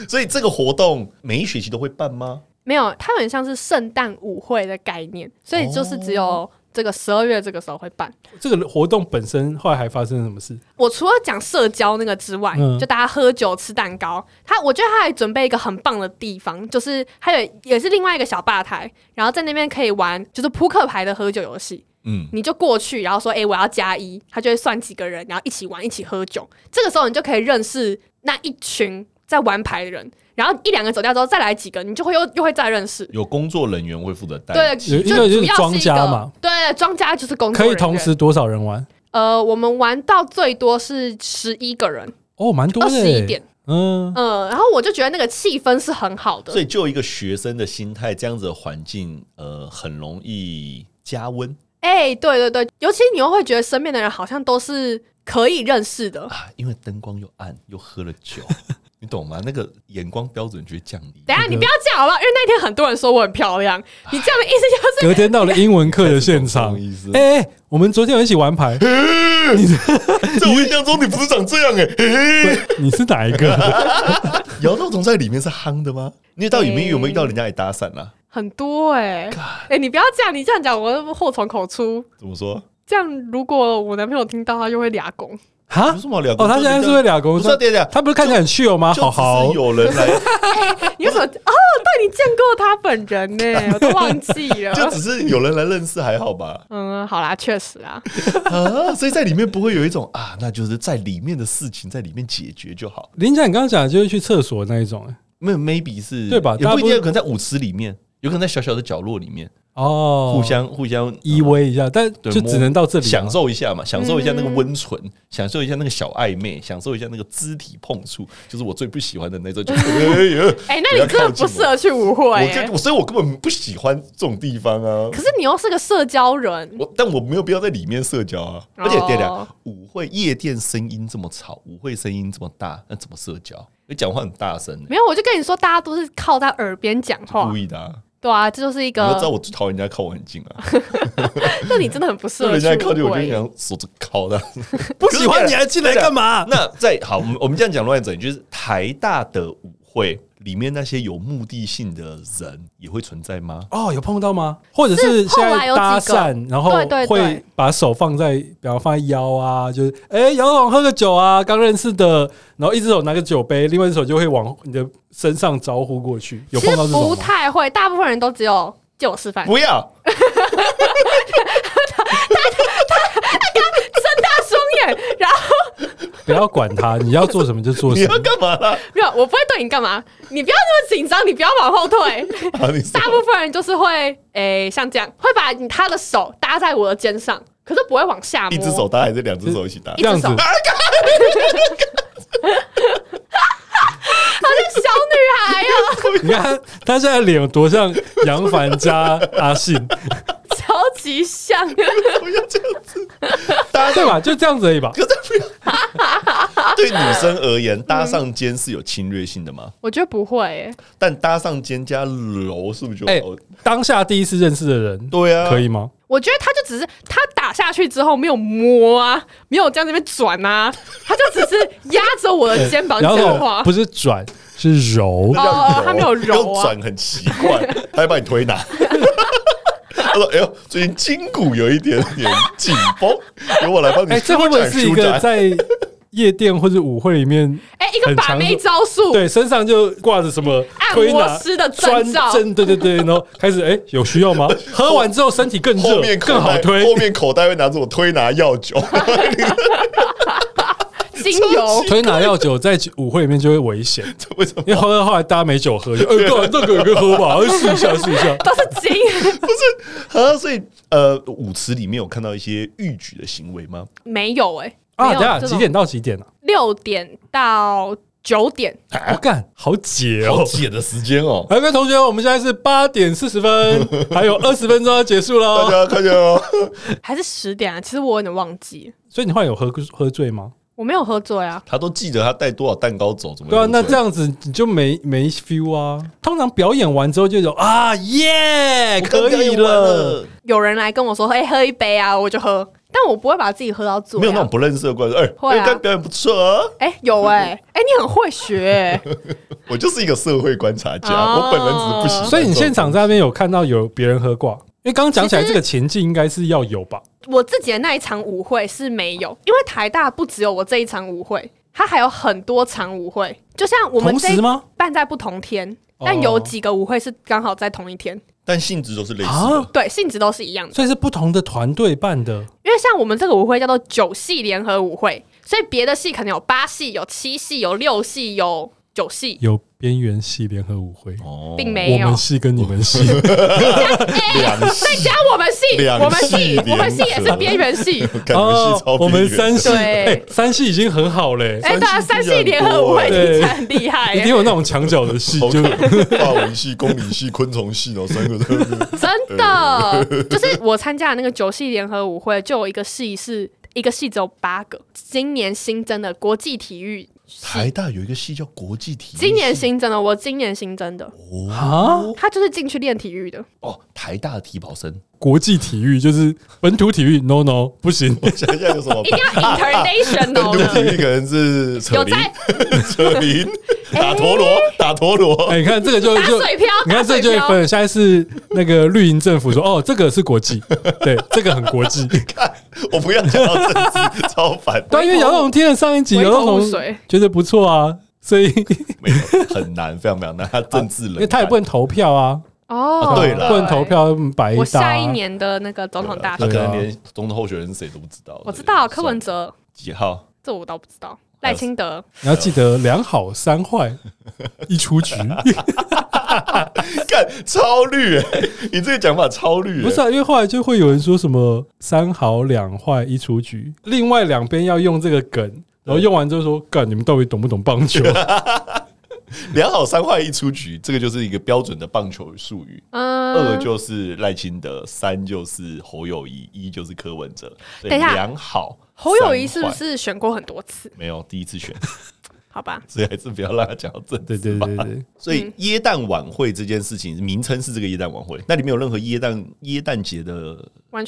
[SPEAKER 2] 所以这个活动每一学期都会办吗？
[SPEAKER 3] 没有，它很像是圣诞舞会的概念，所以就是只有这个十二月这个时候会办。
[SPEAKER 1] 这个活动本身后来还发生了什么事？
[SPEAKER 3] 我除了讲社交那个之外，就大家喝酒吃蛋糕，他我觉得他还准备一个很棒的地方，就是还有也是另外一个小吧台，然后在那边可以玩就是扑克牌的喝酒游戏。嗯，你就过去，然后说：“哎、欸，我要加一。”他就会算几个人，然后一起玩，一起喝酒。这个时候，你就可以认识那一群在玩牌的人。然后一两个走掉之后，再来几个，你就会又又会再认识。
[SPEAKER 2] 有工作人员会负责带，
[SPEAKER 3] 对，
[SPEAKER 1] 就主要是庄家嘛。
[SPEAKER 3] 对，庄家就是工作人员。
[SPEAKER 1] 可以同时多少人玩？
[SPEAKER 3] 呃，我们玩到最多是十一个人。
[SPEAKER 1] 哦，蛮多的。二十一点。
[SPEAKER 3] 嗯嗯、呃，然后我就觉得那个气氛是很好的。
[SPEAKER 2] 所以，就一个学生的心态，这样子的环境，呃，很容易加温。
[SPEAKER 3] 哎、欸，对对对，尤其你又会觉得身边的人好像都是可以认识的
[SPEAKER 2] 啊，因为灯光又暗，又喝了酒，你懂吗？那个眼光标准就会降低。
[SPEAKER 3] 等下你不要这样好不好？因为那天很多人说我很漂亮，你这样的意思就是
[SPEAKER 1] 隔天到了英文课的现场。哎、欸，我们昨天有一起玩牌。你
[SPEAKER 2] 在我印象中你不是长这样哎、欸，
[SPEAKER 1] 你是哪一个？
[SPEAKER 2] 姚道总在里面是夯的吗？你到里面有没有遇到人家来搭讪啊？
[SPEAKER 3] 很多哎、欸，哎、欸，你不要这样，你这样讲我祸从口出。
[SPEAKER 2] 怎么说？
[SPEAKER 3] 这样如果我男朋友听到，他就会俩拱。
[SPEAKER 1] 哈？哦，他现在是会俩公，
[SPEAKER 2] 说点点，
[SPEAKER 1] 他不是看起来很趣哦吗？好好，
[SPEAKER 2] 有人来，
[SPEAKER 3] 你为什么？哦，对，你见过他本人呢，我都忘记了。
[SPEAKER 2] 就只是有人来认识，还好吧？
[SPEAKER 3] 嗯，好啦，确实啊。
[SPEAKER 2] 啊，所以在里面不会有一种啊，那就是在里面的事情在里面解决就好。
[SPEAKER 1] 林家，你刚刚讲的就是去厕所那一种，
[SPEAKER 2] 没有，maybe 是
[SPEAKER 1] 对吧？
[SPEAKER 2] 也不一定，可能在舞池里面，有可能在小小的角落里面。
[SPEAKER 1] 哦，
[SPEAKER 2] 互相互相
[SPEAKER 1] 依偎一下，但就只能到这里
[SPEAKER 2] 享受一下嘛，享受一下那个温存，享受一下那个小暧昧，享受一下那个肢体碰触，就是我最不喜欢的那种。
[SPEAKER 3] 哎，那你真的不适合去舞会，
[SPEAKER 2] 我所以，我根本不喜欢这种地方啊。
[SPEAKER 3] 可是你又是个社交人，
[SPEAKER 2] 我但我没有必要在里面社交啊。而且，对了，舞会夜店声音这么吵，舞会声音这么大，那怎么社交？你讲话很大声，
[SPEAKER 3] 没有，我就跟你说，大家都是靠在耳边讲话，
[SPEAKER 2] 故意的啊。
[SPEAKER 3] 对啊，这就是一个。
[SPEAKER 2] 你要知道我最讨厌人家靠我很近啊。
[SPEAKER 3] 那你真的很不适合。
[SPEAKER 2] 人家靠近我就想手着靠的。
[SPEAKER 1] 不喜欢你还进来干嘛？
[SPEAKER 2] 那在好，我们我们这样讲乱整，就是台大的舞会里面那些有目的性的人也会存在吗？
[SPEAKER 1] 哦，有碰到吗？或者是现在搭讪，然后会把手放在，比方放在腰啊，就是哎，姚总喝个酒啊，刚认识的，然后一只手拿个酒杯，另外一只手就会往你的。身上招呼过去，有碰到这种吗？
[SPEAKER 3] 不太会，大部分人都只有借我示范。
[SPEAKER 2] 不要，他
[SPEAKER 3] 他他他睁大双眼，然后
[SPEAKER 1] 不要管他，你要做什么就做什么。
[SPEAKER 2] 你要干嘛啦？
[SPEAKER 3] 没有，我不会对你干嘛。你不要那么紧张，你不要往后退。大部分人就是会，诶，像这样，会把他的手搭在我的肩上，可是不会往下摸。
[SPEAKER 2] 一只手搭还是两只手一起搭？
[SPEAKER 3] 一只手。好像小女孩哦！
[SPEAKER 1] 你看她现在脸有多像杨凡加阿信，
[SPEAKER 3] 超级像。
[SPEAKER 2] 不要这样子，
[SPEAKER 1] 对吧？就这样子而已吧。
[SPEAKER 2] 对女生而言，搭上肩是有侵略性的吗？
[SPEAKER 3] 我觉得不会。
[SPEAKER 2] 但搭上肩加揉是不是就？哎，
[SPEAKER 1] 当下第一次认识的人，
[SPEAKER 2] 对啊，
[SPEAKER 1] 可以吗？
[SPEAKER 3] 我觉得他就只是他打下去之后没有摸啊，没有这样这边转啊，他就只是压着我的肩膀讲话，
[SPEAKER 1] 不是转是揉
[SPEAKER 3] 哦，他没有揉
[SPEAKER 2] 啊，转很奇怪，他要把你推拿。他说：“哎呦，最近筋骨有一点点紧绷，由我来帮你。”哎，
[SPEAKER 1] 这会不会是一个在？夜店或者舞会里面，
[SPEAKER 3] 哎，一个把妹招数，
[SPEAKER 1] 对，身上就挂着什么推拿
[SPEAKER 3] 师的专针，
[SPEAKER 1] 对对对，然后开始，哎，有需要吗？喝完之后身体更热，更好推，
[SPEAKER 2] 后面口袋会拿着我推拿药酒，
[SPEAKER 3] 精油
[SPEAKER 1] 推拿药酒在舞会里面就会危险，为什么？因为后来后来大家没酒喝，就呃，这个可以喝吧，试一下试一下，
[SPEAKER 3] 都是精，
[SPEAKER 2] 不是？啊，所以呃，舞池里面有看到一些逾矩的行为吗？
[SPEAKER 3] 没有，哎。
[SPEAKER 1] 啊，等下几点到几点呢？
[SPEAKER 3] 六点到九点。
[SPEAKER 1] 我干，好解哦，
[SPEAKER 2] 好解的时间哦。
[SPEAKER 1] 来，各位同学，我们现在是八点四十分，还有二十分钟要结束了。
[SPEAKER 2] 大家看见哦，
[SPEAKER 3] 还是十点啊？其实我有点忘记。
[SPEAKER 1] 所以你后来有喝喝醉吗？
[SPEAKER 3] 我没有喝醉啊。
[SPEAKER 2] 他都记得他带多少蛋糕走，怎么？
[SPEAKER 1] 对啊，那这样子你就没没 feel 啊。通常表演完之后就有啊耶，可以了。
[SPEAKER 3] 有人来跟我说，哎，喝一杯啊，我就喝。但我不会把自己喝到醉，
[SPEAKER 2] 没有那种不认识的观众。哎，会啊，表演不错啊。
[SPEAKER 3] 哎，有哎，哎，你很会学。
[SPEAKER 2] 我就是一个社会观察家，我本人只是不喜欢。
[SPEAKER 1] 所以你现场在那边有看到有别人喝挂？因为刚刚讲起来这个前进应该是要有吧？
[SPEAKER 3] 我自己的那一场舞会是没有，因为台大不只有我这一场舞会，它还有很多场舞会。就像我们这办在不同天，但有几个舞会是刚好在同一天。
[SPEAKER 2] 但性质都是类似的，
[SPEAKER 3] 对，性质都是一样的，
[SPEAKER 1] 所以是不同的团队办的。
[SPEAKER 3] 因为像我们这个舞会叫做九系联合舞会，所以别的系可能有八系、有七系、有六系、有九系，
[SPEAKER 1] 有。边缘系联合舞会，
[SPEAKER 3] 并没有。
[SPEAKER 1] 我们系跟你们系，
[SPEAKER 3] 再加我们系，我们系，我们系也是边缘系。
[SPEAKER 1] 哦，我们三系，三系已经很好嘞。
[SPEAKER 3] 哎，对啊，三系联合舞会听起来很厉害，
[SPEAKER 1] 一定有那种墙角的系，就
[SPEAKER 2] 化文系、公理系、昆虫系哦，三个
[SPEAKER 3] 真的，就是我参加的那个九系联合舞会，就有一个系是一个系只有八个，今年新增的国际体育。
[SPEAKER 2] 台大有一个系叫国际体育，
[SPEAKER 3] 今年新增的，我今年新增的。
[SPEAKER 2] 哦，
[SPEAKER 3] 他就是进去练体育的。
[SPEAKER 2] 哦，台大的体保生，
[SPEAKER 1] 国际体育就是本土体育，no no 不行，
[SPEAKER 2] 我想一下有什么，
[SPEAKER 3] 一定要 international
[SPEAKER 2] 本土体育可能是扯铃，扯铃，打陀螺，打陀螺，
[SPEAKER 1] 哎，你看这个就就
[SPEAKER 3] 水漂，
[SPEAKER 1] 你看这个就会分，现在是那个绿营政府说，哦，这个是国际，对，这个很国际，
[SPEAKER 2] 看我不要讲到政治，超烦，
[SPEAKER 1] 对，因为姚龙听了上一集，姚龙觉得不错啊，所以
[SPEAKER 2] 没有很难，非常非常难，他政治人，
[SPEAKER 1] 因为他也不能投票啊。
[SPEAKER 3] 哦，
[SPEAKER 2] 对了，
[SPEAKER 1] 不能投票白搭。
[SPEAKER 3] 我下一年的那个总统大选，
[SPEAKER 2] 他可能连总统候选人是谁都不知道。
[SPEAKER 3] 我知道柯文哲
[SPEAKER 2] 几号，这
[SPEAKER 3] 我倒不知道。赖清德，
[SPEAKER 1] 你要记得两好三坏一出局。干
[SPEAKER 2] 超绿哎，你这个讲法超绿。
[SPEAKER 1] 不是啊，因为后来就会有人说什么三好两坏一出局，另外两边要用这个梗，然后用完之后说，干你们到底懂不懂棒球？
[SPEAKER 2] 两好三坏一出局，这个就是一个标准的棒球术语。嗯，二就是赖清德，三就是侯友谊，一就是柯文哲。
[SPEAKER 3] 等一下，
[SPEAKER 2] 两好，
[SPEAKER 3] 侯友谊是不是选过很多次？
[SPEAKER 2] 没有，第一次选。
[SPEAKER 3] 好吧，
[SPEAKER 2] 所以还是不要让他讲到政治。
[SPEAKER 1] 对对对对。
[SPEAKER 2] 所以耶诞晚会这件事情，名称是这个耶诞晚会，那里面有任何耶诞耶诞节的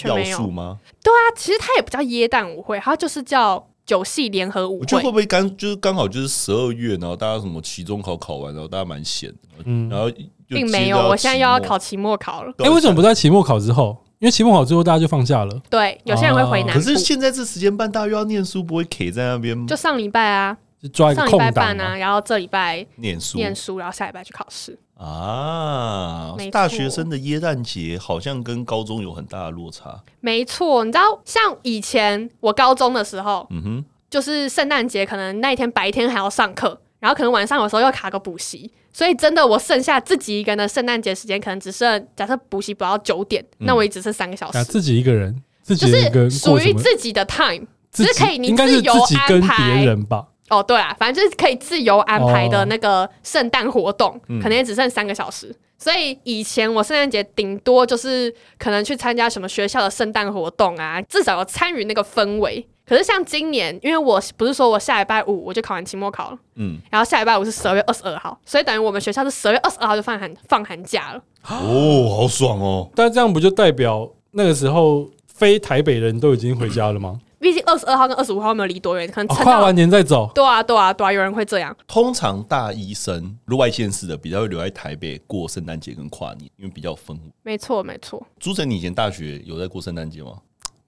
[SPEAKER 2] 要素吗？
[SPEAKER 3] 对啊，其实它也不叫耶诞舞会，它就是叫。九系联合舞会，
[SPEAKER 2] 我觉得会不会刚就是刚好就是十二月，然后大家什么期中考考完，然后大家蛮闲，嗯，然后
[SPEAKER 3] 并没有，我现在又要考期末考了。
[SPEAKER 1] 哎，为什么不在期末考之后？因为期末考之后大家就放假了。
[SPEAKER 3] 对，有些人会回南。
[SPEAKER 2] 可是现在这时间半，大家又要念书，不会 K 在那边。
[SPEAKER 3] 就上礼拜啊，
[SPEAKER 1] 就抓一个空档
[SPEAKER 3] 啊，然后这礼拜
[SPEAKER 2] 念书
[SPEAKER 3] 念书，然后下礼拜去考试。
[SPEAKER 2] 啊，大学生的耶诞节好像跟高中有很大的落差。
[SPEAKER 3] 没错，你知道，像以前我高中的时候，嗯哼，就是圣诞节，可能那一天白天还要上课，然后可能晚上有时候又卡个补习，所以真的我剩下自己一个人的圣诞节时间，可能只剩假设补习补到九点，嗯、那我也只剩三个小时。
[SPEAKER 1] 自己一个人，自己
[SPEAKER 3] 就是属于自己的 time，只是可以你自由
[SPEAKER 1] 安排别人吧。
[SPEAKER 3] 哦，对啊，反正就是可以自由安排的那个圣诞活动，哦、可能也只剩三个小时。嗯、所以以前我圣诞节顶多就是可能去参加什么学校的圣诞活动啊，至少有参与那个氛围。可是像今年，因为我不是说我下礼拜五我就考完期末考了，嗯，然后下礼拜五是十二月二十二号，所以等于我们学校是十二月二十二号就放寒放寒假了。
[SPEAKER 2] 哦，好爽哦！
[SPEAKER 1] 但这样不就代表那个时候非台北人都已经回家了吗？嗯
[SPEAKER 3] 毕竟二十二号跟二十五号没有离多远，可能
[SPEAKER 1] 跨完年再走。
[SPEAKER 3] 对啊，对啊，对啊，有人会这样。
[SPEAKER 2] 通常大一生，如外县市的比较会留在台北过圣诞节跟跨年，因为比较丰富。
[SPEAKER 3] 没错，没错。
[SPEAKER 2] 朱晨，你以前大学有在过圣诞节吗？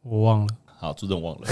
[SPEAKER 1] 我忘了。
[SPEAKER 2] 好，朱正忘了。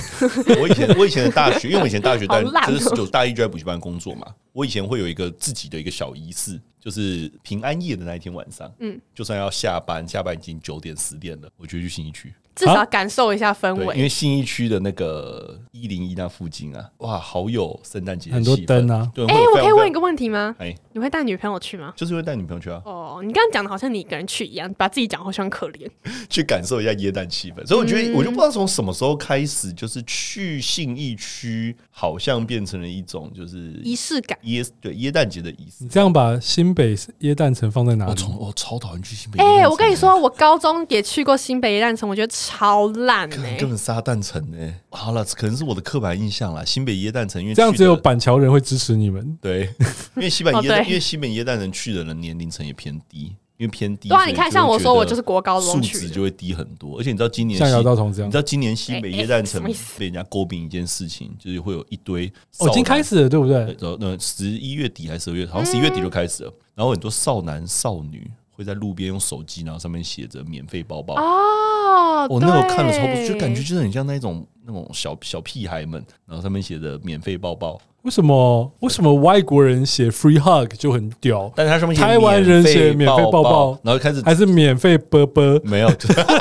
[SPEAKER 2] 我以前，我以前的大学，因为我以前大学在就是十九大一就在补习班工作嘛，我以前会有一个自己的一个小仪式，就是平安夜的那一天晚上，嗯，就算要下班，下班已经九点十点了，我就去新一区。
[SPEAKER 3] 至少感受一下氛围，
[SPEAKER 2] 因为信义区的那个一零一那附近啊，哇，好有圣诞节，
[SPEAKER 1] 很多灯啊。
[SPEAKER 3] 对，哎，我可以问一个问题吗？哎，你会带女朋友去吗？
[SPEAKER 2] 就是会带女朋友去啊。
[SPEAKER 3] 哦，你刚刚讲的好像你一个人去一样，把自己讲好像可怜，
[SPEAKER 2] 去感受一下耶诞气氛。所以我觉得，我就不知道从什么时候开始，就是去信义区好像变成了一种就是
[SPEAKER 3] 仪式感，
[SPEAKER 2] 耶，对耶诞节的仪式。
[SPEAKER 1] 你这样把新北耶诞城放在哪里？
[SPEAKER 2] 我从我超讨厌去新北。
[SPEAKER 3] 哎，我跟你说，我高中也去过新北耶诞城，我觉得超烂。
[SPEAKER 2] 根本撒旦城呢？好了，可能是我的刻板印象啦。新北耶诞城，因为
[SPEAKER 1] 这样只有板桥人会支持你们。
[SPEAKER 2] 对，因为西北耶，因为西北耶诞城去的人年龄层也偏低，因为偏低。
[SPEAKER 3] 对啊，你看，像我说，我就是国高中
[SPEAKER 2] 素质就会低很多。而且你知道今年
[SPEAKER 1] 像姚道彤这样，
[SPEAKER 2] 你知道今年西北耶诞城被人家诟病一件事情，就是会有一堆
[SPEAKER 1] 哦，已经开始了，对不对？
[SPEAKER 2] 然后那十一月底还是十二月，好像十一月底就开始了。然后很多少男少女会在路边用手机，然后上面写着免费包包
[SPEAKER 3] 哦，
[SPEAKER 2] 我那时候看了超不，就感觉就是很像那种那种小小屁孩们，然后上面写着免费包包。
[SPEAKER 1] 为什么？为什么外国人写 free hug 就很屌？
[SPEAKER 2] 但是他上面
[SPEAKER 1] 台湾人写免费包包，
[SPEAKER 2] 然后开始
[SPEAKER 1] 还是免费啵啵？
[SPEAKER 2] 没有，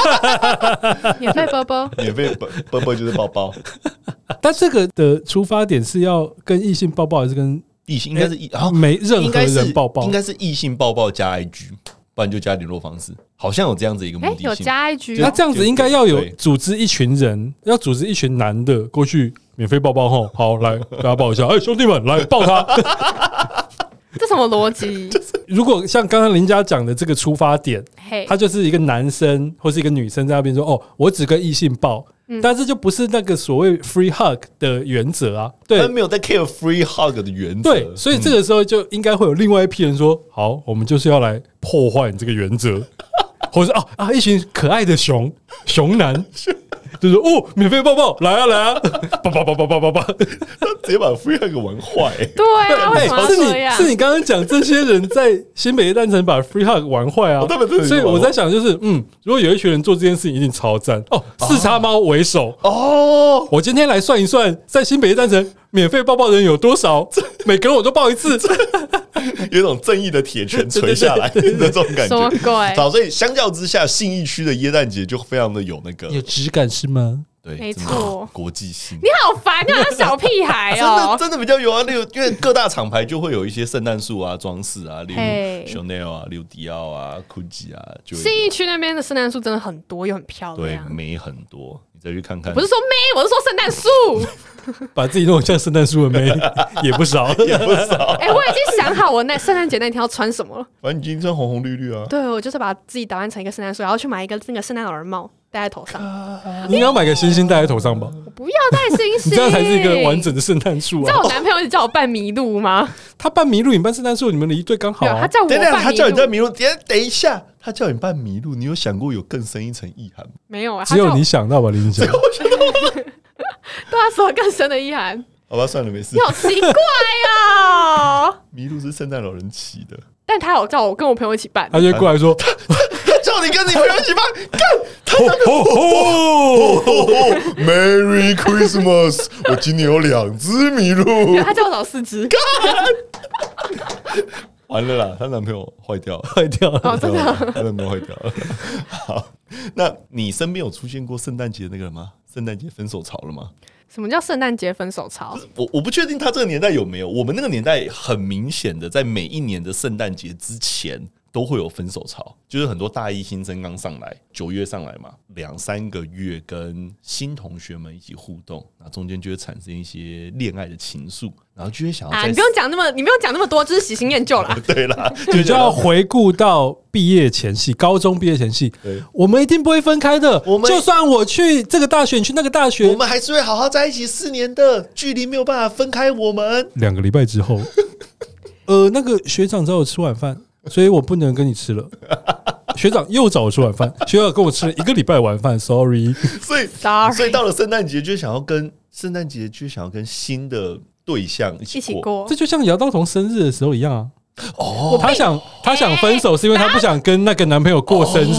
[SPEAKER 3] 免费啵啵，
[SPEAKER 2] 免费啵啵啵就是包包。
[SPEAKER 1] 但这个的出发点是要跟异性抱抱，还是跟
[SPEAKER 2] 异性？应该是异，然后
[SPEAKER 1] 没任何人抱抱，
[SPEAKER 2] 应该是异性抱抱加 IG。不然就加联络方式，好像有这样子一个目的性。
[SPEAKER 3] 有加 IG，
[SPEAKER 1] 那这样子应该要有组织一群人，要组织一群男的过去免费抱抱吼，好来大家抱一下，哎兄弟们来抱他。
[SPEAKER 3] 这什么逻辑？
[SPEAKER 1] 如果像刚刚林家讲的这个出发点，他就是一个男生或是一个女生在那边说，哦，我只跟异性抱，嗯、但是就不是那个所谓 free hug 的原则啊。对，
[SPEAKER 2] 他没有在 care free hug 的原则。
[SPEAKER 1] 对，所以这个时候就应该会有另外一批人说：“嗯、好，我们就是要来破坏你这个原则。”或者说：“哦啊，一群可爱的熊熊男。”就是哦，免费抱抱，来啊来啊，抱抱抱抱抱抱抱，
[SPEAKER 2] 他直接把 free hug 玩坏。
[SPEAKER 3] 对啊？
[SPEAKER 1] 是你是你刚刚讲这些人在新北耶诞城把 free hug 玩坏啊？所以我在想，就是嗯，如果有一群人做这件事情，一定超赞哦。四叉猫为首哦，我今天来算一算，在新北耶诞城免费抱抱的人有多少？每个人我都抱一次，
[SPEAKER 2] 有一种正义的铁拳锤下来的这种感觉。
[SPEAKER 3] 什么鬼？
[SPEAKER 2] 好，所以相较之下，信义区的耶诞节就非常的有那个
[SPEAKER 1] 有质感，是吗？
[SPEAKER 2] 对，
[SPEAKER 3] 没错，
[SPEAKER 2] 国际性。
[SPEAKER 3] 你好烦，你好像小屁孩
[SPEAKER 2] 哦，真的真的比较有啊。例如，因为各大厂牌就会有一些圣诞树啊、装饰啊，例如 Chanel 啊、例如迪奥啊、GUCCI 啊。就
[SPEAKER 3] 信义区那边的圣诞树真的很多，又很漂亮，
[SPEAKER 2] 对，美很多。你再去看看，
[SPEAKER 3] 不是说美，我是说圣诞树，
[SPEAKER 1] 把自己弄像圣诞树的美 也不少，
[SPEAKER 2] 也不少。
[SPEAKER 3] 哎，我已经想好我那圣诞节那天要穿什么了。
[SPEAKER 2] 反正你今天穿红红绿绿啊。
[SPEAKER 3] 对，我就是把自己打扮成一个圣诞树，然后去买一个那个圣诞老人帽。戴在头上，
[SPEAKER 1] 你应该要买个星星戴在头上吧？
[SPEAKER 3] 我不要戴星星，
[SPEAKER 1] 这样才是一个完整的圣诞树啊！
[SPEAKER 3] 知道我男朋友一直叫我扮麋鹿吗？
[SPEAKER 1] 他扮麋鹿，你扮圣诞树，你们的一对刚好。
[SPEAKER 3] 他叫我
[SPEAKER 2] 他叫你扮麋鹿。等等一下，他叫你扮麋鹿，你有想过有更深一层意涵吗？
[SPEAKER 3] 没有啊，
[SPEAKER 1] 只有你想到吧，林姐。对
[SPEAKER 3] 他说更深的意涵。
[SPEAKER 2] 好吧，算了，没事。
[SPEAKER 3] 你好奇怪啊！
[SPEAKER 2] 麋鹿是圣诞老人骑的，
[SPEAKER 3] 但他有叫我跟我朋友一起扮，
[SPEAKER 1] 他就过来说。
[SPEAKER 2] 叫你跟你朋友一起办，干他那边。Merry Christmas！我今年有两只麋鹿，
[SPEAKER 3] 他叫我找四只。
[SPEAKER 2] 完了啦，她男朋友坏掉，
[SPEAKER 1] 坏掉了，
[SPEAKER 3] 真的，
[SPEAKER 2] 她男朋友坏掉了。好，那你身边有出现过圣诞节那个人吗？圣诞节分手潮了吗？
[SPEAKER 3] 什么叫圣诞节分手潮？
[SPEAKER 2] 我我不确定他这个年代有没有。我们那个年代很明显的，在每一年的圣诞节之前。都会有分手潮，就是很多大一新生刚上来，九月上来嘛，两三个月跟新同学们一起互动，那中间就会产生一些恋爱的情愫，然后就会想要啊，
[SPEAKER 3] 你不用讲那么，你不用讲那么多，就是喜新厌旧啦。
[SPEAKER 2] 对啦，
[SPEAKER 1] 你就要回顾到毕业前夕，高中毕业前夕，我们一定不会分开的。我们就算我去这个大学，你去那个大学，
[SPEAKER 2] 我们还是会好好在一起四年的，距离没有办法分开我们。
[SPEAKER 1] 两个礼拜之后，呃，那个学长找我吃晚饭。所以我不能跟你吃了。学长又找我吃晚饭，学长跟我吃了一个礼拜晚饭，sorry。
[SPEAKER 2] 所以，所以到了圣诞节就想要跟圣诞节就想要跟新的对象一起过，
[SPEAKER 1] 这就像姚道彤生日的时候一样啊。哦，他想他想分手是因为他不想跟那个男朋友过生日。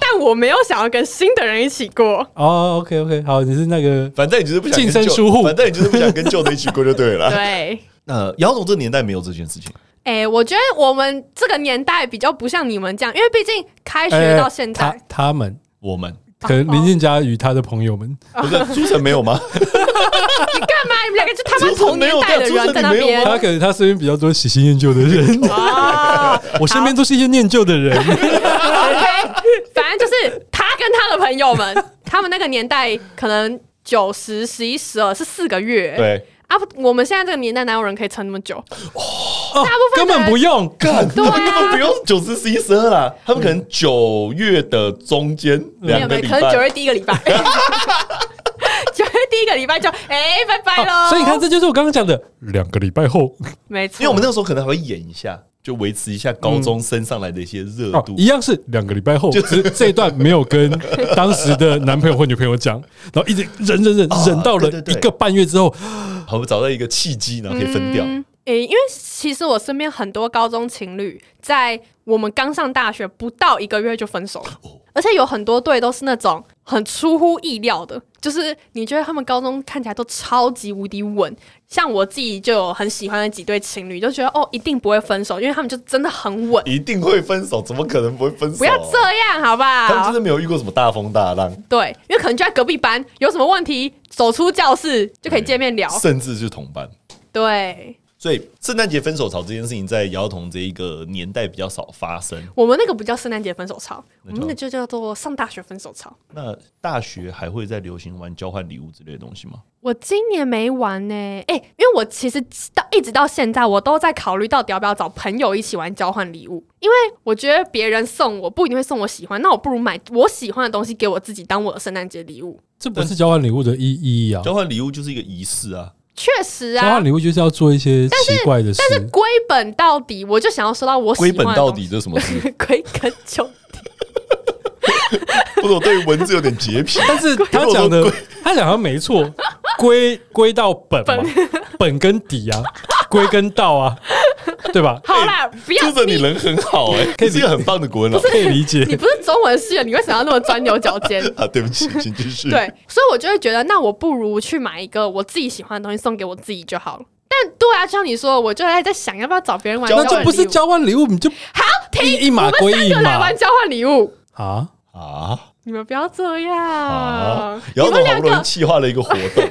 [SPEAKER 3] 但我没有想要跟新的人一起过。
[SPEAKER 1] 哦，OK OK，好，你是那个，
[SPEAKER 2] 反正你就是不想
[SPEAKER 1] 净身出户，
[SPEAKER 2] 反正你就是不想跟旧的一起过就对了。
[SPEAKER 3] 对，
[SPEAKER 2] 那姚总这年代没有这件事情。
[SPEAKER 3] 哎、欸，我觉得我们这个年代比较不像你们这样，因为毕竟开学到现在，欸、
[SPEAKER 1] 他他们。
[SPEAKER 2] 我们。
[SPEAKER 1] 可能林俊佳与他的朋友们，
[SPEAKER 2] 不是 朱晨没有吗？
[SPEAKER 3] 你干嘛？你们两个就他妈同年代的人在那边，
[SPEAKER 1] 他可能他身边比较多喜新厌旧的人，我身边都是一些念旧的人。
[SPEAKER 3] OK，反正就是他跟他的朋友们，他们那个年代可能九十、十一、十二是四个月，
[SPEAKER 2] 对。
[SPEAKER 3] 啊！我们现在这个年代哪有人可以撑那么久？
[SPEAKER 1] 哦，大部分根本不用，
[SPEAKER 2] 干，根本不用九十、十一、十二啦。他们可能九月的中间两个礼拜，
[SPEAKER 3] 可能九月第一个礼拜，九月第一个礼拜就哎，拜拜喽。
[SPEAKER 1] 所以你看，这就是我刚刚讲的两个礼拜后，
[SPEAKER 3] 没错。
[SPEAKER 2] 因为我们那个时候可能还会演一下。就维持一下高中升上来的一些热度，
[SPEAKER 1] 一样是两个礼拜后，就是 这一段没有跟当时的男朋友或女朋友讲，然后一直忍忍忍忍到了一个半月之后，
[SPEAKER 2] 好，找到一个契机，然后可以分掉。诶，
[SPEAKER 3] 因为其实我身边很多高中情侣，在我们刚上大学不到一个月就分手了，而且有很多对都是那种很出乎意料的，就是你觉得他们高中看起来都超级无敌稳。像我自己就有很喜欢的几对情侣，就觉得哦，一定不会分手，因为他们就真的很稳。
[SPEAKER 2] 一定会分手？怎么可能不会分手？
[SPEAKER 3] 不要这样，好不好？
[SPEAKER 2] 他们真的没有遇过什么大风大浪。
[SPEAKER 3] 对，因为可能就在隔壁班，有什么问题走出教室就可以见面聊，
[SPEAKER 2] 甚至是同班。
[SPEAKER 3] 对。
[SPEAKER 2] 所以圣诞节分手潮这件事情在姚童这一个年代比较少发生。
[SPEAKER 3] 我们那个不叫圣诞节分手潮，我们那个就叫做上大学分手潮。
[SPEAKER 2] 那大学还会在流行玩交换礼物之类的东西吗？
[SPEAKER 3] 我今年没玩呢、欸，哎、欸，因为我其实到一直到现在，我都在考虑到底要不要找朋友一起玩交换礼物，因为我觉得别人送我不一定会送我喜欢，那我不如买我喜欢的东西给我自己当我的圣诞节礼物。
[SPEAKER 1] 这不是交换礼物的意意义啊！
[SPEAKER 2] 交换礼物就是一个仪式啊。
[SPEAKER 3] 确实啊，
[SPEAKER 1] 交换礼物就是要做一些奇怪的事。
[SPEAKER 3] 但是归本到底，我就想要收到我喜欢的。
[SPEAKER 2] 归本到底这是什么事？
[SPEAKER 3] 归根究底。
[SPEAKER 2] 不是，我对于文字有点洁癖。
[SPEAKER 1] 但是他讲的，他讲的没错，归归到本嘛，本跟底啊，归根到啊。对吧？
[SPEAKER 3] 好啦，不要。
[SPEAKER 2] 朱哲，你人很好哎，可以是一个很棒的国文老师，
[SPEAKER 1] 可以理解。
[SPEAKER 3] 你不是中文系的，你为什么要那么钻牛角尖
[SPEAKER 2] 啊？对不起，请继续。
[SPEAKER 3] 对，所以我就会觉得，那我不如去买一个我自己喜欢的东西送给我自己就好了。但对啊，就像你说，我就在在想要不要找别人玩。
[SPEAKER 1] 那就不是交换礼物，你就
[SPEAKER 3] 好停
[SPEAKER 1] 一码归一码
[SPEAKER 3] 来玩交换礼物
[SPEAKER 1] 啊
[SPEAKER 2] 啊！
[SPEAKER 3] 你们不要这样。然
[SPEAKER 2] 后好不容易企划了一个活动，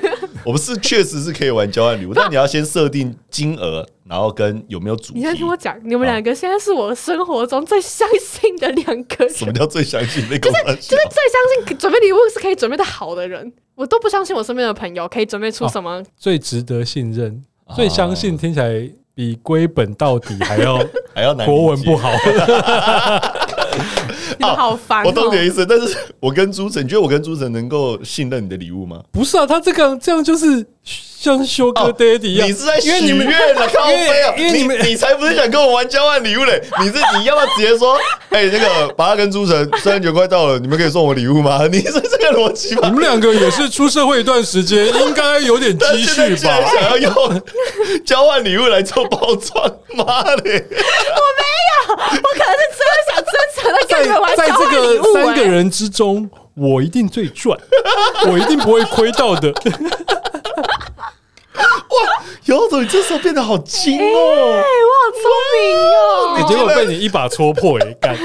[SPEAKER 2] 我们是确实是可以玩交换礼物，但你要先设定金额。然后跟有没有主题？
[SPEAKER 3] 你先听我讲，你们两个现在是我生活中最相信的两个人。
[SPEAKER 2] 什么叫最相信？那
[SPEAKER 3] 个就是就是最相信准备礼物是可以准备的好的人。我都不相信我身边的朋友可以准备出什么、哦、最值得信任、最相信，听起来比归本到底还要 还要难。国文不好，好烦、哦。
[SPEAKER 2] 我懂你的意思，但是 我跟朱晨，你觉得我跟朱晨能够信任你的礼物吗？
[SPEAKER 1] 不是啊，他这个这样就是。像修哥爹地一样，
[SPEAKER 2] 你是在许愿了，靠背啊！因为你们，你才不是想跟我玩交换礼物嘞！你是你要不要直接说，哎，那个把他跟朱晨，圣诞节快到了，你们可以送我礼物吗？你是这个逻辑吗？
[SPEAKER 1] 你们两个也是出社会一段时间，应该有点积蓄吧？
[SPEAKER 2] 想要用交换礼物来做包装，妈的！
[SPEAKER 3] 我没有，我可能是真的想真诚的跟你们玩交换礼物。
[SPEAKER 1] 在这个三个人之中，我一定最赚，我一定不会亏到的。
[SPEAKER 2] 哇，姚总，你这时候变得好精哦、喔
[SPEAKER 3] 欸！我好聪明哦、喔！
[SPEAKER 1] 结果被你一把戳破哎、欸！干！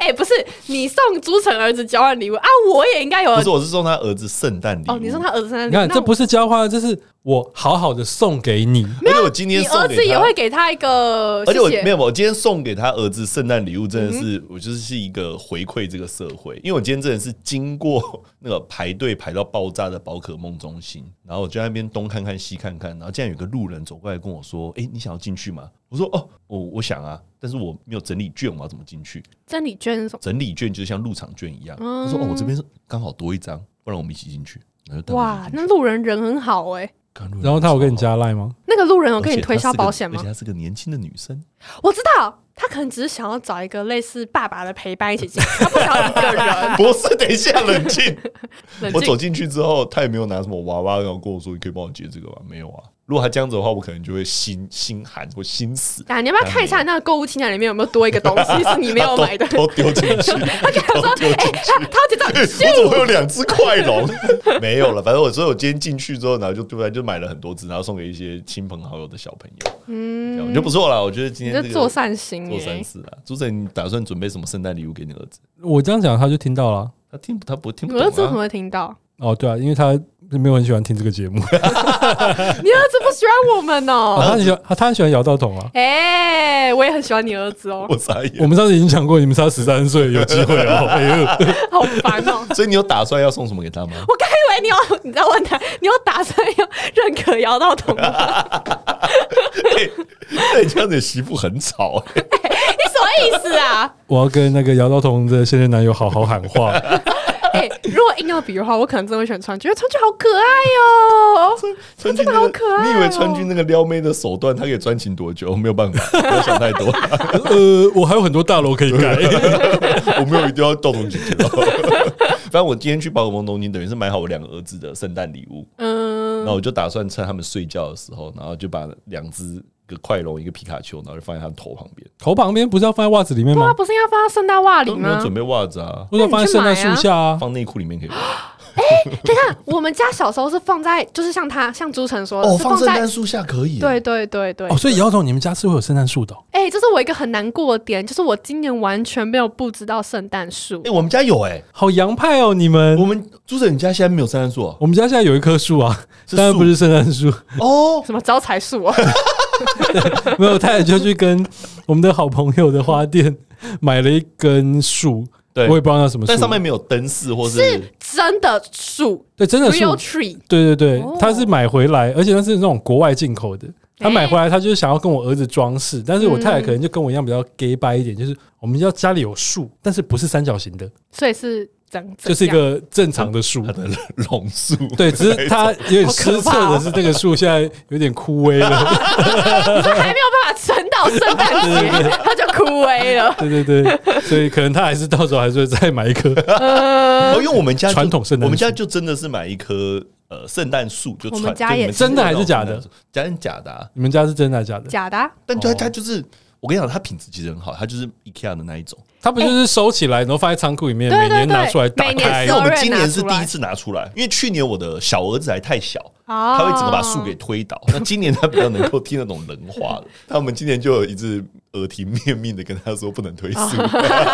[SPEAKER 3] 哎，不是你送朱晨儿子交换礼物啊？我也应该有。
[SPEAKER 2] 不是，我是送他儿子圣诞礼物。
[SPEAKER 3] 哦，你送他儿子圣诞礼物？
[SPEAKER 1] 你看，这不是交换，这是。我好好的送给你，
[SPEAKER 2] 而且我今天送给他，
[SPEAKER 3] 儿子也会给他一个
[SPEAKER 2] 而且我没有，我今天送给他儿子圣诞礼物，真的是、嗯、我就是是一个回馈这个社会，因为我今天真的是经过那个排队排到爆炸的宝可梦中心，然后我就在那边东看看西看看，然后竟然有个路人走过来跟我说：“哎、欸，你想要进去吗？”我说：“哦，我我想啊，但是我没有整理券，我要怎么进去？”
[SPEAKER 3] 整理券是什么？
[SPEAKER 2] 整理券就像入场券一样。他说：“哦，我这边是刚好多一张，不然我们一起进去。”
[SPEAKER 3] 哇，那路人人很好哎、欸。
[SPEAKER 1] 然后他有跟你加赖吗？
[SPEAKER 3] 那个路人有跟你推销保险吗？
[SPEAKER 2] 而且她是个年轻的女生，
[SPEAKER 3] 我知道，他可能只是想要找一个类似爸爸的陪伴一起进，他不想要一个人。
[SPEAKER 2] 不是，等一下，冷静。我走进去之后，他也没有拿什么娃娃，然后跟我说：“你可以帮我接这个吗？”没有啊。如果他这样子的话，我可能就会心心寒或心死。
[SPEAKER 3] 啊，你要不要看一下那个购物清单里面有没有多一个东西是你没有 买的？
[SPEAKER 2] 都丢进去。
[SPEAKER 3] 他跟他说：“哎，他他觉得 我
[SPEAKER 2] 怎么会有两只快龙？没有了，反正我所以我今天进去之后，然后就突然就买了很多只，然后送给一些亲朋好友的小朋友。嗯，我觉得不错了。我觉得今天
[SPEAKER 3] 做善心，
[SPEAKER 2] 做善事啊。朱晨，你打算准备什么圣诞礼物给你儿子？
[SPEAKER 1] 我这样讲，他就听到了。
[SPEAKER 2] 他听他不听不懂？
[SPEAKER 3] 我儿子怎么会听到？
[SPEAKER 1] 哦，对啊，因为他。没有很喜欢听这个节目，你
[SPEAKER 3] 儿子不喜欢我们哦？
[SPEAKER 1] 他很喜欢，他很喜欢姚道彤啊。
[SPEAKER 3] 哎，我也很喜欢你儿子哦。
[SPEAKER 2] 我傻眼，
[SPEAKER 1] 我们上次已经讲过，你们差十三岁，有机会哦。哎呦，
[SPEAKER 3] 好烦哦。
[SPEAKER 2] 所以你有打算要送什么给他吗？
[SPEAKER 3] 我刚以为你要你在问他，你有打算要认可姚道彤吗？
[SPEAKER 2] 哎，你这样子媳妇很吵。你
[SPEAKER 3] 什么意思啊？
[SPEAKER 1] 我要跟那个姚道彤的现任男友好好喊话。
[SPEAKER 3] 哎、欸，如果硬要比的话，我可能真的会选川剧，因为川剧好可爱哟、喔。川军好可爱、喔。
[SPEAKER 2] 你以为川军那个撩妹的手段，他可以专情多久？没有办法，不要想太多。
[SPEAKER 1] 呃，我还有很多大楼可以盖，
[SPEAKER 2] 我没有一定要道彤姐姐。反正我今天去宝可梦东京，等于是买好我两个儿子的圣诞礼物。嗯，然后我就打算趁他们睡觉的时候，然后就把两只。快龙，一个皮卡丘，然后就放在他的头旁边。
[SPEAKER 1] 头旁边不是要放在袜子里面吗？
[SPEAKER 3] 不是应该放在圣诞袜里吗？
[SPEAKER 2] 没有准备袜子啊，
[SPEAKER 1] 不是放在圣诞树下啊，
[SPEAKER 2] 放内裤里面可以吗？
[SPEAKER 3] 哎，等下，我们家小时候是放在，就是像他，像朱晨说的，
[SPEAKER 2] 哦，放圣诞树下可以。
[SPEAKER 3] 对对对对。
[SPEAKER 1] 哦，所以姚总，你们家是会有圣诞树的？
[SPEAKER 3] 哎，这是我一个很难过的点，就是我今年完全没有布置到圣诞树。
[SPEAKER 2] 哎，我们家有哎，
[SPEAKER 1] 好洋派哦，你们。
[SPEAKER 2] 我们朱晨，你家现在没有圣诞树啊？
[SPEAKER 1] 我们家现在有一棵树啊，当然不是圣诞树
[SPEAKER 2] 哦，
[SPEAKER 3] 什么招财树啊？
[SPEAKER 1] 没有，太太就去跟我们的好朋友的花店买了一根树。对，我也不知道那什么树，
[SPEAKER 2] 但上面没有灯饰，或是
[SPEAKER 3] 是真的树，
[SPEAKER 1] 对，真的树
[SPEAKER 3] ，real tree，
[SPEAKER 1] 对对对，他是买回来，而且那是那种国外进口的。他买回来，他就是想要跟我儿子装饰，但是我太太可能就跟我一样比较 gay 掰一点，就是我们要家里有树，但是不是三角形的，
[SPEAKER 3] 所以是长，
[SPEAKER 1] 就是一个正常的树，
[SPEAKER 2] 它的榕树，
[SPEAKER 1] 对，只是 它有点失策的是这个树现在有点枯萎了，
[SPEAKER 3] 你说还没有办法撑到圣诞节，它就枯萎了，
[SPEAKER 1] 对对对，所以可能他还是到时候还是会再买一棵，
[SPEAKER 2] 呃，因为我们家
[SPEAKER 1] 传统圣诞，
[SPEAKER 2] 我们家就真的是买一棵。呃，圣诞树就传，
[SPEAKER 3] 家也
[SPEAKER 1] 真的还是假的？
[SPEAKER 2] 假的假的、啊，
[SPEAKER 1] 你们家是真的还是假的？
[SPEAKER 3] 假的、啊。
[SPEAKER 2] 但它它就是，我跟你讲，它品质其实很好，它就是 IKEA 的那一种。
[SPEAKER 1] 它不就是收起来，然后放在仓库里面，每年拿出来打开。
[SPEAKER 2] 因为我们今年是第一次拿出来，因为去年我的小儿子还太小，他会整个把树给推倒。那今年他比较能够听得懂人话了，那我们今年就有一直耳提面命的跟他说不能推树。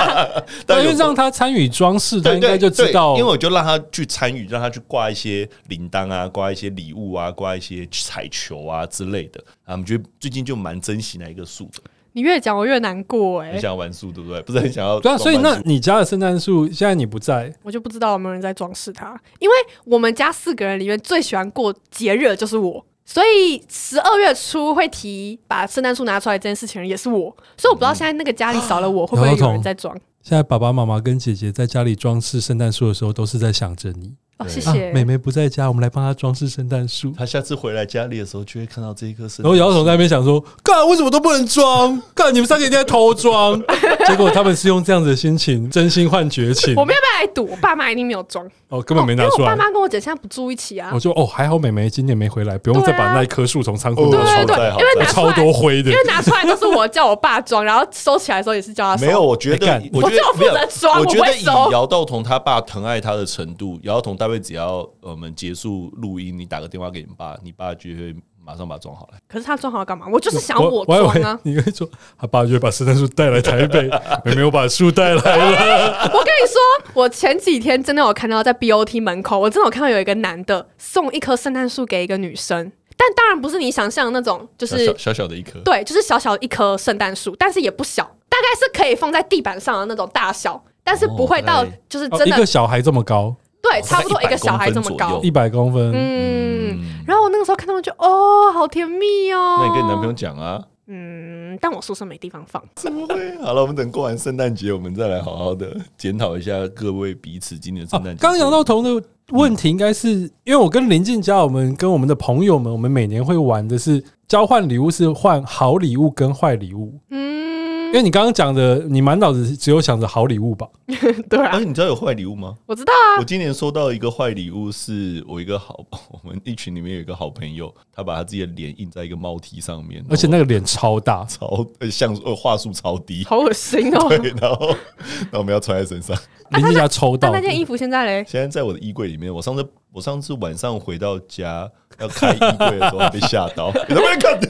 [SPEAKER 1] 但因为让他参与装饰，他应该就知道。
[SPEAKER 2] 因为我就让他去参与，让他去挂一些铃铛啊，挂一些礼物啊，挂一些彩球啊之类的。啊，我们觉得最近就蛮珍惜那一个树的。
[SPEAKER 3] 你越讲我越难过哎、欸，
[SPEAKER 2] 很想要玩树对不对？不是很想要
[SPEAKER 1] 对啊，所以那你家的圣诞树现在你不在，
[SPEAKER 3] 我就不知道有没有人在装饰它。因为我们家四个人里面最喜欢过节日的就是我，所以十二月初会提把圣诞树拿出来这件事情也是我，所以我不知道现在那个家里少了我会不会有人在装。
[SPEAKER 1] 现在爸爸妈妈跟姐姐在家里装饰圣诞树的时候，都是在想着你。
[SPEAKER 3] 哦，谢谢。
[SPEAKER 1] 妹妹不在家，我们来帮她装饰圣诞树。
[SPEAKER 2] 她下次回来家里的时候，就会看到这一棵圣诞树。
[SPEAKER 1] 然后姚总在那边想说：“干，为什么都不能装？干，你们三个一定在偷装。”结果他们是用这样子的心情，真心换绝情。
[SPEAKER 3] 我们要不要来赌？我爸妈一定没有装。
[SPEAKER 1] 哦，根本没拿出来。
[SPEAKER 3] 我爸妈跟我姐现在不住一起啊。
[SPEAKER 1] 我说：“哦，还好妹妹今年没回来，不用再把那一棵树从仓库拿出来。”
[SPEAKER 3] 因为
[SPEAKER 1] 超多灰的，
[SPEAKER 3] 因为拿出来都是我叫我爸装，然后收起来的时候也是叫他收。
[SPEAKER 2] 没有，我觉得，
[SPEAKER 3] 我就负责装。我觉得以
[SPEAKER 2] 姚道彤他爸疼爱他的程度，姚道彤大概只要。我们结束录音，你打个电话给你爸，你爸就会马上把它装好来。
[SPEAKER 3] 可是他装好要干嘛？我就是想我装啊！
[SPEAKER 1] 你跟你说，他爸就会把圣诞树带来台北，没没有把树带来了。
[SPEAKER 3] 我跟你说，我前几天真的有看到在 BOT 门口，我真的有看到有一个男的送一棵圣诞树给一个女生，但当然不是你想象的那种，就是
[SPEAKER 2] 小小，小小的一棵，
[SPEAKER 3] 对，就是小小的一棵圣诞树，但是也不小，大概是可以放在地板上的那种大小，但是不会到就是真的、
[SPEAKER 1] 哦、一个小孩这么高。
[SPEAKER 3] 对，差不多一个小孩这么高，
[SPEAKER 1] 一百公分。
[SPEAKER 3] 嗯，然后我那个时候看到我就哦，好甜蜜哦。
[SPEAKER 2] 那你跟你男朋友讲啊？
[SPEAKER 3] 嗯，但我宿舍没地方放。
[SPEAKER 2] 怎么会？好了，我们等过完圣诞节，我们再来好好的检讨一下各位彼此今年圣诞节。
[SPEAKER 1] 刚杨道彤的问题应该是因为我跟林静佳，我们跟我们的朋友们，我们每年会玩的是交换礼物，是换好礼物跟坏礼物。嗯。因为你刚刚讲的，你满脑子只有想着好礼物吧？
[SPEAKER 3] 对啊。
[SPEAKER 2] 而且你知道有坏礼物吗？
[SPEAKER 3] 我知道啊。
[SPEAKER 2] 我今年收到一个坏礼物，是我一个好，我们一群里面有一个好朋友，他把他自己的脸印在一个猫踢上面，
[SPEAKER 1] 而且那个脸超大，
[SPEAKER 2] 超像呃画术超低，
[SPEAKER 3] 好恶心哦。
[SPEAKER 2] 对，然后，然后我们要穿在身上。
[SPEAKER 1] 林静佳抽到
[SPEAKER 3] 那件衣服，现在嘞？
[SPEAKER 2] 现在在我的衣柜里面。我上次我上次晚上回到家要开衣柜的时候被吓到，你能不能看？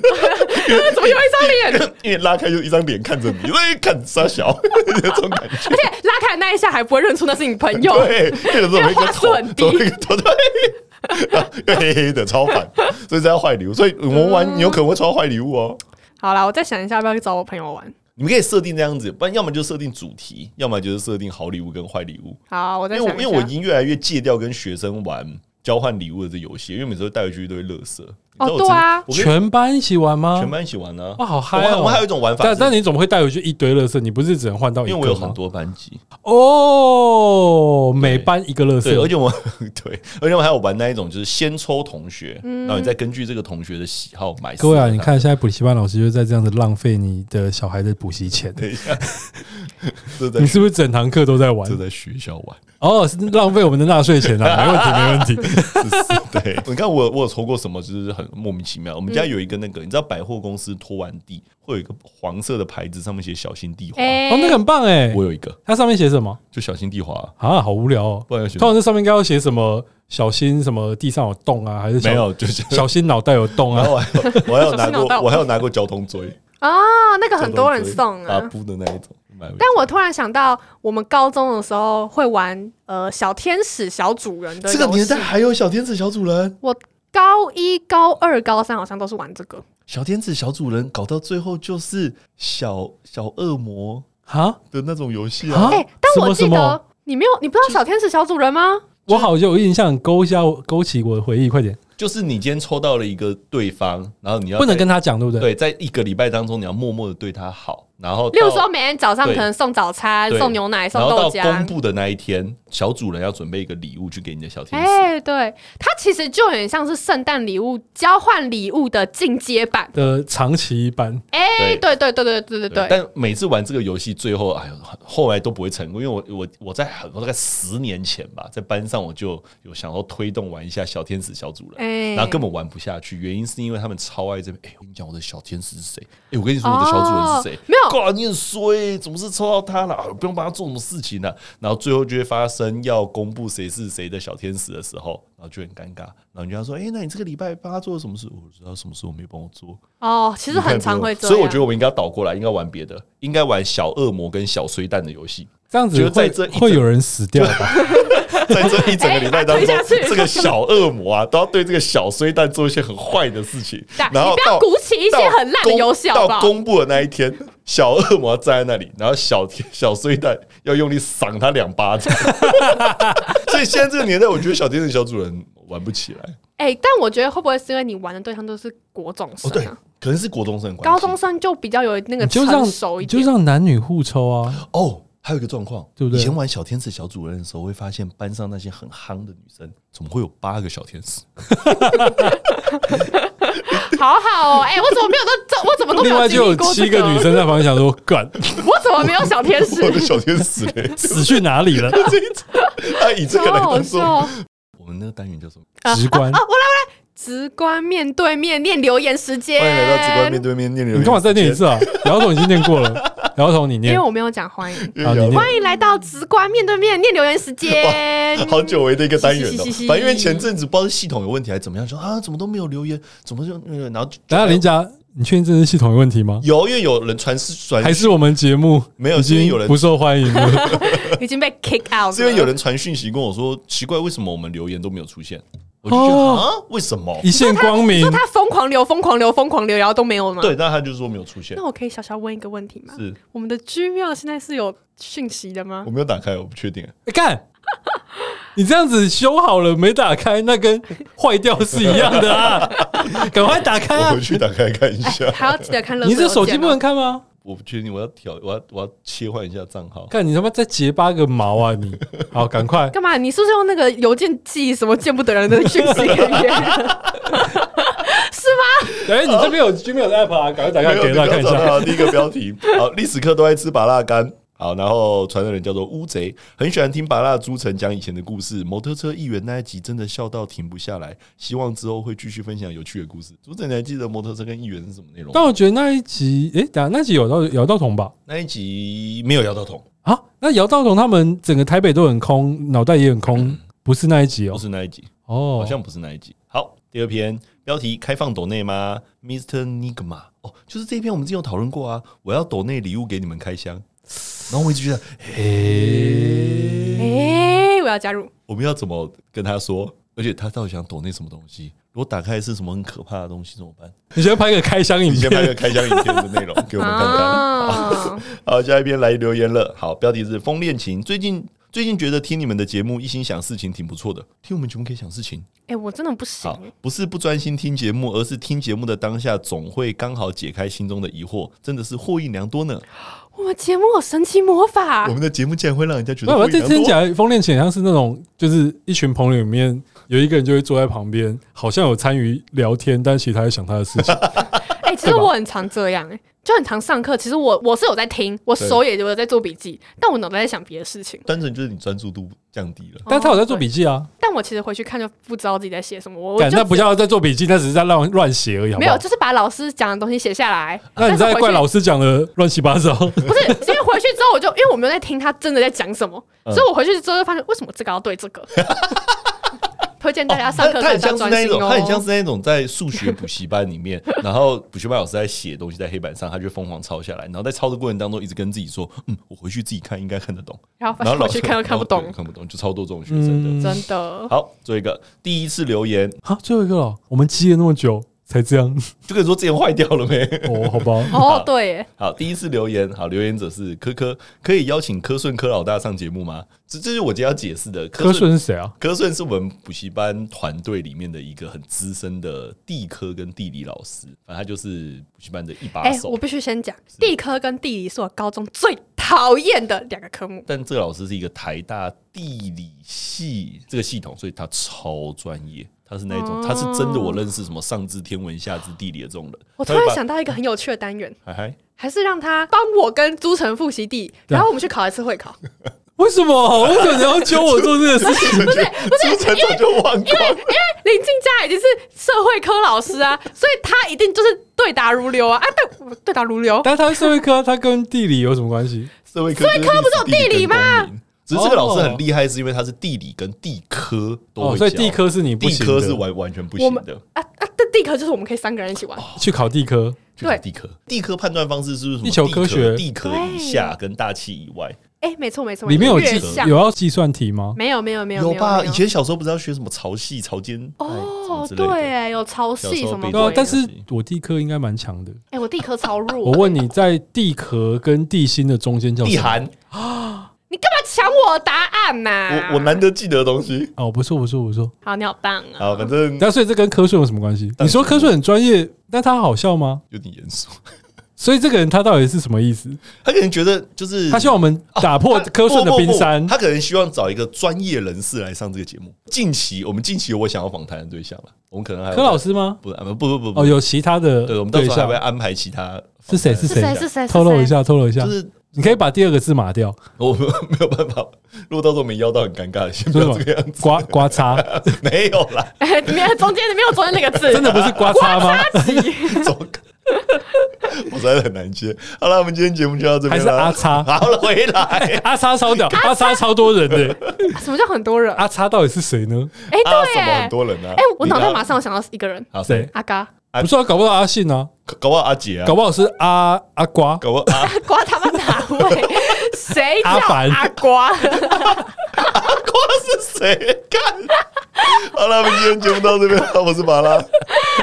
[SPEAKER 3] 怎么有一张脸？
[SPEAKER 2] 因为拉开就一张脸看着你，因为看傻小 这种感觉。而
[SPEAKER 3] 且拉开那一下还不会认出那是你朋友，
[SPEAKER 2] 对，那个时候画质很低，一个头对，黑黑的超烦，所以这要坏礼物。所以我们玩，你有可能会抽到坏礼物哦。
[SPEAKER 3] 好啦，我再想一下要不要去找我朋友玩。
[SPEAKER 2] 你们可以设定这样子，不然要么就设定主题，要么就是设定好礼物跟坏礼物。
[SPEAKER 3] 好，我。
[SPEAKER 2] 因为因为我已经越来越戒掉跟学生玩交换礼物的这游戏，因为每次都带回去一堆垃圾。
[SPEAKER 3] 哦，对啊，
[SPEAKER 1] 全班一起玩吗？
[SPEAKER 2] 全班一起玩呢？
[SPEAKER 1] 哇，好嗨啊！
[SPEAKER 2] 我们还有一种玩法，
[SPEAKER 1] 但但你怎么会带回去一堆垃圾？你不是只能换到一个吗？
[SPEAKER 2] 因为我有很多班级
[SPEAKER 1] 哦，每班一个垃圾。
[SPEAKER 2] 对，而且我 对，而且我还有玩那一种，就是先抽同学，然后你再根据这个同学的喜好买。
[SPEAKER 1] 各位啊，你看现在补习班老师就在这样子浪费你的小孩的补习钱。等一下，你是不是整堂课都在玩？
[SPEAKER 2] 就在学校玩。
[SPEAKER 1] 哦，是浪费我们的纳税钱啊！没问题，没问题。
[SPEAKER 2] 对，你看我我有抽过什么，就是很莫名其妙。我们家有一个那个，你知道百货公司拖完地会有一个黄色的牌子，上面写“小心地滑”。
[SPEAKER 1] 哦，那个很棒哎！
[SPEAKER 2] 我有一个，
[SPEAKER 1] 它上面写什么？
[SPEAKER 2] 就“小心地滑”
[SPEAKER 1] 啊，好无聊哦。不然，通常这上面应该要写什么？小心什么？地上有洞啊？还是没有？就是小心脑袋有洞啊！
[SPEAKER 2] 我还有拿过，我还有拿过交通锥
[SPEAKER 3] 啊，那个很多人送啊，
[SPEAKER 2] 布的那一种。
[SPEAKER 3] 但我突然想到，我们高中的时候会玩呃小天使小主人的。
[SPEAKER 2] 这个年代还有小天使小主人？
[SPEAKER 3] 我高一、高二、高三好像都是玩这个。
[SPEAKER 2] 小天使小主人搞到最后就是小小恶魔
[SPEAKER 1] 哈
[SPEAKER 2] 的那种游戏啊！
[SPEAKER 3] 哎、欸，但我
[SPEAKER 1] 记
[SPEAKER 3] 得你没有，你不知道小天使小主人吗？
[SPEAKER 1] 我好像有印象，勾一下勾起我的回忆，快点。
[SPEAKER 2] 就是你今天抽到了一个对方，然后你要
[SPEAKER 1] 不能跟他讲，对不对？
[SPEAKER 2] 对，在一个礼拜当中，你要默默的对他好。然后，
[SPEAKER 3] 例如说每天早上可能送早餐、送牛奶、送豆
[SPEAKER 2] 浆。到公布的那一天，小主人要准备一个礼物去给你的小天使。
[SPEAKER 3] 哎、欸，对，它其实就很像是圣诞礼物交换礼物的进阶版
[SPEAKER 1] 的长期版。
[SPEAKER 3] 哎、欸，对对对对对对对。
[SPEAKER 2] 但每次玩这个游戏，最后哎呦，后来都不会成功，因为我我我在很多大概十年前吧，在班上我就有想要推动玩一下小天使小主人，欸、然后根本玩不下去，原因是因为他们超爱这边。哎、欸，我跟你讲，我的小天使是谁？哎、欸，我跟你说，我的小主人是谁？
[SPEAKER 3] 哦、没有。
[SPEAKER 2] 哇，你很衰，总是抽到他了，不用帮他做什么事情呢、啊。然后最后就会发生要公布谁是谁的小天使的时候，然后就很尴尬。然后人家说：“哎、欸，那你这个礼拜帮他做了什么事？”我知道什么事我没帮我做。
[SPEAKER 3] 哦，其实很常会做。
[SPEAKER 2] 所以我觉得我们应该要倒过来，应该玩别的，应该玩小恶魔跟小衰蛋的游戏。
[SPEAKER 1] 这样子会在这会有人死掉吧？
[SPEAKER 2] 在这一整个礼拜当中，这个小恶魔啊，都要对这个小衰蛋做一些很坏的事情。然后
[SPEAKER 3] 不要鼓起一些很烂的游戏，
[SPEAKER 2] 到公布的那一天，小恶魔站在那里，然后小小衰蛋要用力赏他两巴掌。所以现在这个年代，我觉得小天使小主人玩不起来。
[SPEAKER 3] 哎，但我觉得会不会是因为你玩的对象都是国中生？
[SPEAKER 2] 对，可能是国中生。
[SPEAKER 3] 高中生就比较有那个成熟一点，
[SPEAKER 1] 就让男女互抽啊。
[SPEAKER 2] 哦。还有一个状况，
[SPEAKER 1] 对不对？
[SPEAKER 2] 以前玩小天使小主人的时候，会发现班上那些很夯的女生，怎么会有八个小天使？
[SPEAKER 3] 好好哦，哎、欸，我怎么没有这？我怎么都没有经历过、这个、另外就有
[SPEAKER 1] 七个女生在旁边想说：“ 干，
[SPEAKER 3] 我怎么没有小天使？
[SPEAKER 2] 我的小天使嘞，
[SPEAKER 1] 死去哪里了？”
[SPEAKER 2] 他以这个来当做我们那个单元叫什么？
[SPEAKER 1] 直观啊，啊！
[SPEAKER 3] 我来，我来，直观面对面念留言时间。
[SPEAKER 2] 欢迎来到直观面对面念留言。
[SPEAKER 1] 你干嘛再念一次啊？姚总已经念过了。姚总，你念，
[SPEAKER 3] 因为我没有讲欢迎。好，欢迎来到直观面对面念留言时间。
[SPEAKER 2] 好久违的一个单元了。反正因为前阵子不知道是系统有问题还是怎么样，说啊，怎么都没有留言，怎么就那个？然后
[SPEAKER 1] 等下林家，你确定这是系统有问题吗？
[SPEAKER 2] 有，因为有人传是传，还
[SPEAKER 1] 是我们节目
[SPEAKER 2] 没有？已经有人
[SPEAKER 1] 不受欢迎了，
[SPEAKER 3] 已经被 kick out。
[SPEAKER 2] 是因为有人传讯息跟我说，奇怪，为什么我们留言都没有出现？我就觉得啊，为什么
[SPEAKER 1] 一线光明？
[SPEAKER 3] 说他疯狂流、疯狂流、疯狂流，然后都没有吗？
[SPEAKER 2] 对，但他就是说没有出现。
[SPEAKER 3] 那我可以小小问一个问题吗？
[SPEAKER 2] 是
[SPEAKER 3] 我们的 Gmail 现在是有讯息的吗？
[SPEAKER 2] 我没有打开，我不确定。
[SPEAKER 1] 你看，你这样子修好了没打开，那跟坏掉是一样的啊！赶快打开啊！
[SPEAKER 2] 我回去打开看一下。
[SPEAKER 3] 还要记得看。
[SPEAKER 1] 你这手机不能看吗？
[SPEAKER 2] 我不确定，我要调，我要我要切换一下账号。
[SPEAKER 1] 看你他妈再结巴个毛啊你！好，赶快
[SPEAKER 3] 干嘛？你是不是用那个邮件寄什么见不得人的讯息给别人？是吗？
[SPEAKER 1] 哎、欸，你这边有 Gmail 的 app 啊？赶快打开给大家看一下。
[SPEAKER 2] 第一个标题，好，历史课都爱吃麻辣干。好，然后传的人叫做乌贼，很喜欢听芭乐朱晨讲以前的故事。摩托车议员那一集真的笑到停不下来，希望之后会继续分享有趣的故事。朱晨，你还记得摩托车跟议员是什么内容？
[SPEAKER 1] 但我觉得那一集，诶，等下那集有到姚道彤吧？
[SPEAKER 2] 那一集没有姚道彤
[SPEAKER 1] 啊？那姚道彤他们整个台北都很空，脑袋也很空，嗯、不是那一集哦，
[SPEAKER 2] 不是那一集
[SPEAKER 1] 哦，
[SPEAKER 2] 好像不是那一集。好，第二篇标题：开放抖内吗？Mr. Nigma 哦，就是这一篇我们之前有讨论过啊，我要抖内礼物给你们开箱。然后我一直觉得，
[SPEAKER 3] 哎，我要加入。
[SPEAKER 2] 我们要怎么跟他说？而且他到底想躲那什么东西？如果打开是什么很可怕的东西怎么办？
[SPEAKER 1] 你先拍个开箱影片，
[SPEAKER 2] 先拍个开箱影片的内容给我们看看。好，好，下一篇来留言了。好，标题是“风恋情”。最近最近觉得听你们的节目一心想事情挺不错的。听我们节目可以想事情？
[SPEAKER 3] 哎，我真的不行。
[SPEAKER 2] 不是不专心听节目，而是听节目的当下总会刚好解开心中的疑惑，真的是获益良多呢。
[SPEAKER 3] 我们节目有神奇魔法，
[SPEAKER 2] 我们的节目竟然会让人家觉得。
[SPEAKER 1] 我这听起来风恋情像是那种，就是一群朋友里面有一个人就会坐在旁边，好像有参与聊天，但其实他在想他的事情。
[SPEAKER 3] 哎，其实我很常这样，哎，就很常上课。其实我我是有在听，我手也有在做笔记，但我脑袋在想别的事情。
[SPEAKER 2] 单纯就是你专注度降低了，
[SPEAKER 1] 但他有在做笔记啊。
[SPEAKER 3] 但我其实回去看就不知道自己在写什么。我
[SPEAKER 1] 那不叫在做笔记，那只是在乱乱写而已。
[SPEAKER 3] 没有，就是把老师讲的东西写下来。
[SPEAKER 1] 那你在怪老师讲的乱七八糟？
[SPEAKER 3] 不是，因为回去之后我就因为我没有在听他真的在讲什么，所以我回去之后就发现为什么这个要对这个。推荐大家上课
[SPEAKER 2] 他很像是那种，
[SPEAKER 3] 哦。
[SPEAKER 2] 他很像是那种在数学补习班里面，然后补习班老师在写东西在黑板上，他就疯狂抄下来，然后在抄的过程当中一直跟自己说：“嗯，我回去自己看应该看得懂。”
[SPEAKER 3] 然后回去看又看不懂，
[SPEAKER 2] 看不懂，就超多这种学生
[SPEAKER 3] 的，真的。
[SPEAKER 2] 好，最后一个第一次留言，
[SPEAKER 1] 好，最后一个了，我们积了那么久。才这样，
[SPEAKER 2] 就跟你说之前坏掉了没？
[SPEAKER 1] 哦，好吧。
[SPEAKER 3] 哦，对，
[SPEAKER 2] 好，第一次留言，好，留言者是柯柯，可以邀请柯顺柯老大上节目吗？这这是我今天要解释的。
[SPEAKER 1] 柯顺是谁啊？
[SPEAKER 2] 柯顺是我们补习班团队里面的一个很资深的地科跟地理老师，反正他就是补习班的一把手。
[SPEAKER 3] 哎、欸，我必须先讲，地科跟地理是我高中最讨厌的两个科目。
[SPEAKER 2] 但这个老师是一个台大地理系这个系统，所以他超专业。他是那种，他是真的，我认识什么上知天文下知地理的这种人。
[SPEAKER 3] 我突然想到一个很有趣的单元，还是让他帮我跟朱晨复习地，然后我们去考一次会考。
[SPEAKER 1] 为什么？为什么你要教我做这个事情？
[SPEAKER 3] 不是不是，
[SPEAKER 2] 朱晨早就忘光，
[SPEAKER 3] 因为因为林静佳已经是社会科老师啊，所以他一定就是对答如流啊！啊，对对答如流。
[SPEAKER 1] 但是他社会科，他跟地理有什么关系？
[SPEAKER 2] 社会科
[SPEAKER 3] 社会科不是有地理吗？
[SPEAKER 2] 只是这个老师很厉害，是因为他是地理跟地科都会教，
[SPEAKER 1] 所以地科是你不行的，
[SPEAKER 2] 地科是完完全不行的。
[SPEAKER 3] 啊啊！这地科就是我们可以三个人一起玩，
[SPEAKER 1] 去考地科。
[SPEAKER 3] 对，
[SPEAKER 2] 地科，地科判断方式是不是什么？
[SPEAKER 1] 地球科学，
[SPEAKER 2] 地壳以下跟大气以外。
[SPEAKER 3] 哎，没错没错，
[SPEAKER 1] 里面有计有要计算题吗？
[SPEAKER 3] 没有没有没有。
[SPEAKER 2] 有吧？以前小时候不是要学什么潮汐、潮间
[SPEAKER 3] 哦？对，有潮汐什么的。
[SPEAKER 1] 但是我地科应该蛮强的。
[SPEAKER 3] 哎，我地科超弱。
[SPEAKER 1] 我问你在地壳跟地心的中间叫什么？
[SPEAKER 2] 地寒
[SPEAKER 3] 啊。抢我答案呐？
[SPEAKER 2] 我我难得记得的东西
[SPEAKER 1] 哦，不错不错不错。
[SPEAKER 3] 好，你好棒啊！
[SPEAKER 2] 好，反正
[SPEAKER 1] 但所以这跟柯顺有什么关系？你说柯顺很专业，但他好笑吗？
[SPEAKER 2] 有点严肃。
[SPEAKER 1] 所以这个人他到底是什么意思？
[SPEAKER 2] 他可能觉得就是
[SPEAKER 1] 他希望我们打破柯顺的冰山。
[SPEAKER 2] 他可能希望找一个专业人士来上这个节目。近期我们近期有我想要访谈的对象了，我们可能还有
[SPEAKER 1] 柯老师吗？
[SPEAKER 2] 不不不不不
[SPEAKER 1] 哦，有其他的。
[SPEAKER 2] 对，我们到时候还会安排其他。
[SPEAKER 1] 是谁？是谁？
[SPEAKER 3] 是谁？
[SPEAKER 1] 透露一下，透露一下。
[SPEAKER 2] 就是。
[SPEAKER 1] 你可以把第二个字码掉，
[SPEAKER 2] 我没有办法。如果到时候没邀到，很尴尬。先不要这个样子，
[SPEAKER 1] 刮刮擦
[SPEAKER 2] 没有啦。
[SPEAKER 3] 哎，没有中间没有中间那个字，
[SPEAKER 1] 真的不是刮擦吗？
[SPEAKER 2] 我实在很难接。好了，我们今天节目就到这边了。
[SPEAKER 1] 还是阿叉？
[SPEAKER 2] 好了，回来。
[SPEAKER 1] 阿叉超屌，阿叉超多人的。
[SPEAKER 3] 什么叫很多人？
[SPEAKER 1] 阿叉到底是谁呢？
[SPEAKER 3] 哎，对，
[SPEAKER 2] 什么很多人呢？
[SPEAKER 3] 哎，我脑袋马上想到一个人，
[SPEAKER 2] 谁？
[SPEAKER 3] 阿嘎。
[SPEAKER 1] 不是啊，搞不好阿信啊，
[SPEAKER 2] 搞不好阿杰啊，
[SPEAKER 1] 搞不好是阿阿瓜，
[SPEAKER 2] 搞不好阿
[SPEAKER 3] 瓜他们哪位？谁叫阿瓜？
[SPEAKER 2] 阿瓜是谁？干！好了，我们今天节目到这边，我是马拉，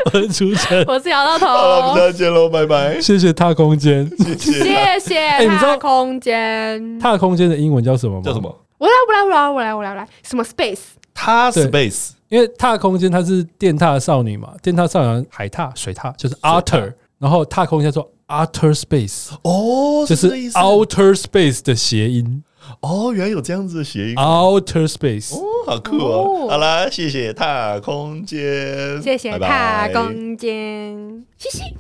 [SPEAKER 1] 我是朱晨，
[SPEAKER 3] 我是姚到头，
[SPEAKER 2] 好了，我们再见喽，拜拜。
[SPEAKER 1] 谢谢踏空间，
[SPEAKER 2] 谢谢
[SPEAKER 3] 谢谢踏空间，
[SPEAKER 1] 踏空间的英文叫什么吗？
[SPEAKER 2] 叫什么？
[SPEAKER 3] 我来，我来，我来，我来，我来，我来，什么 space？
[SPEAKER 2] 他 space。
[SPEAKER 1] 因为踏空间，她是电踏少女嘛，电踏少女海踏、水踏就是 outer，然后踏空间叫做 outer space，
[SPEAKER 2] 哦，
[SPEAKER 1] 就是 outer space 的谐音。
[SPEAKER 2] 哦，原来有这样子的谐音
[SPEAKER 1] ，outer space，
[SPEAKER 2] 哦，好酷哦。好啦，谢谢踏空间，
[SPEAKER 3] 谢谢踏空间，谢谢。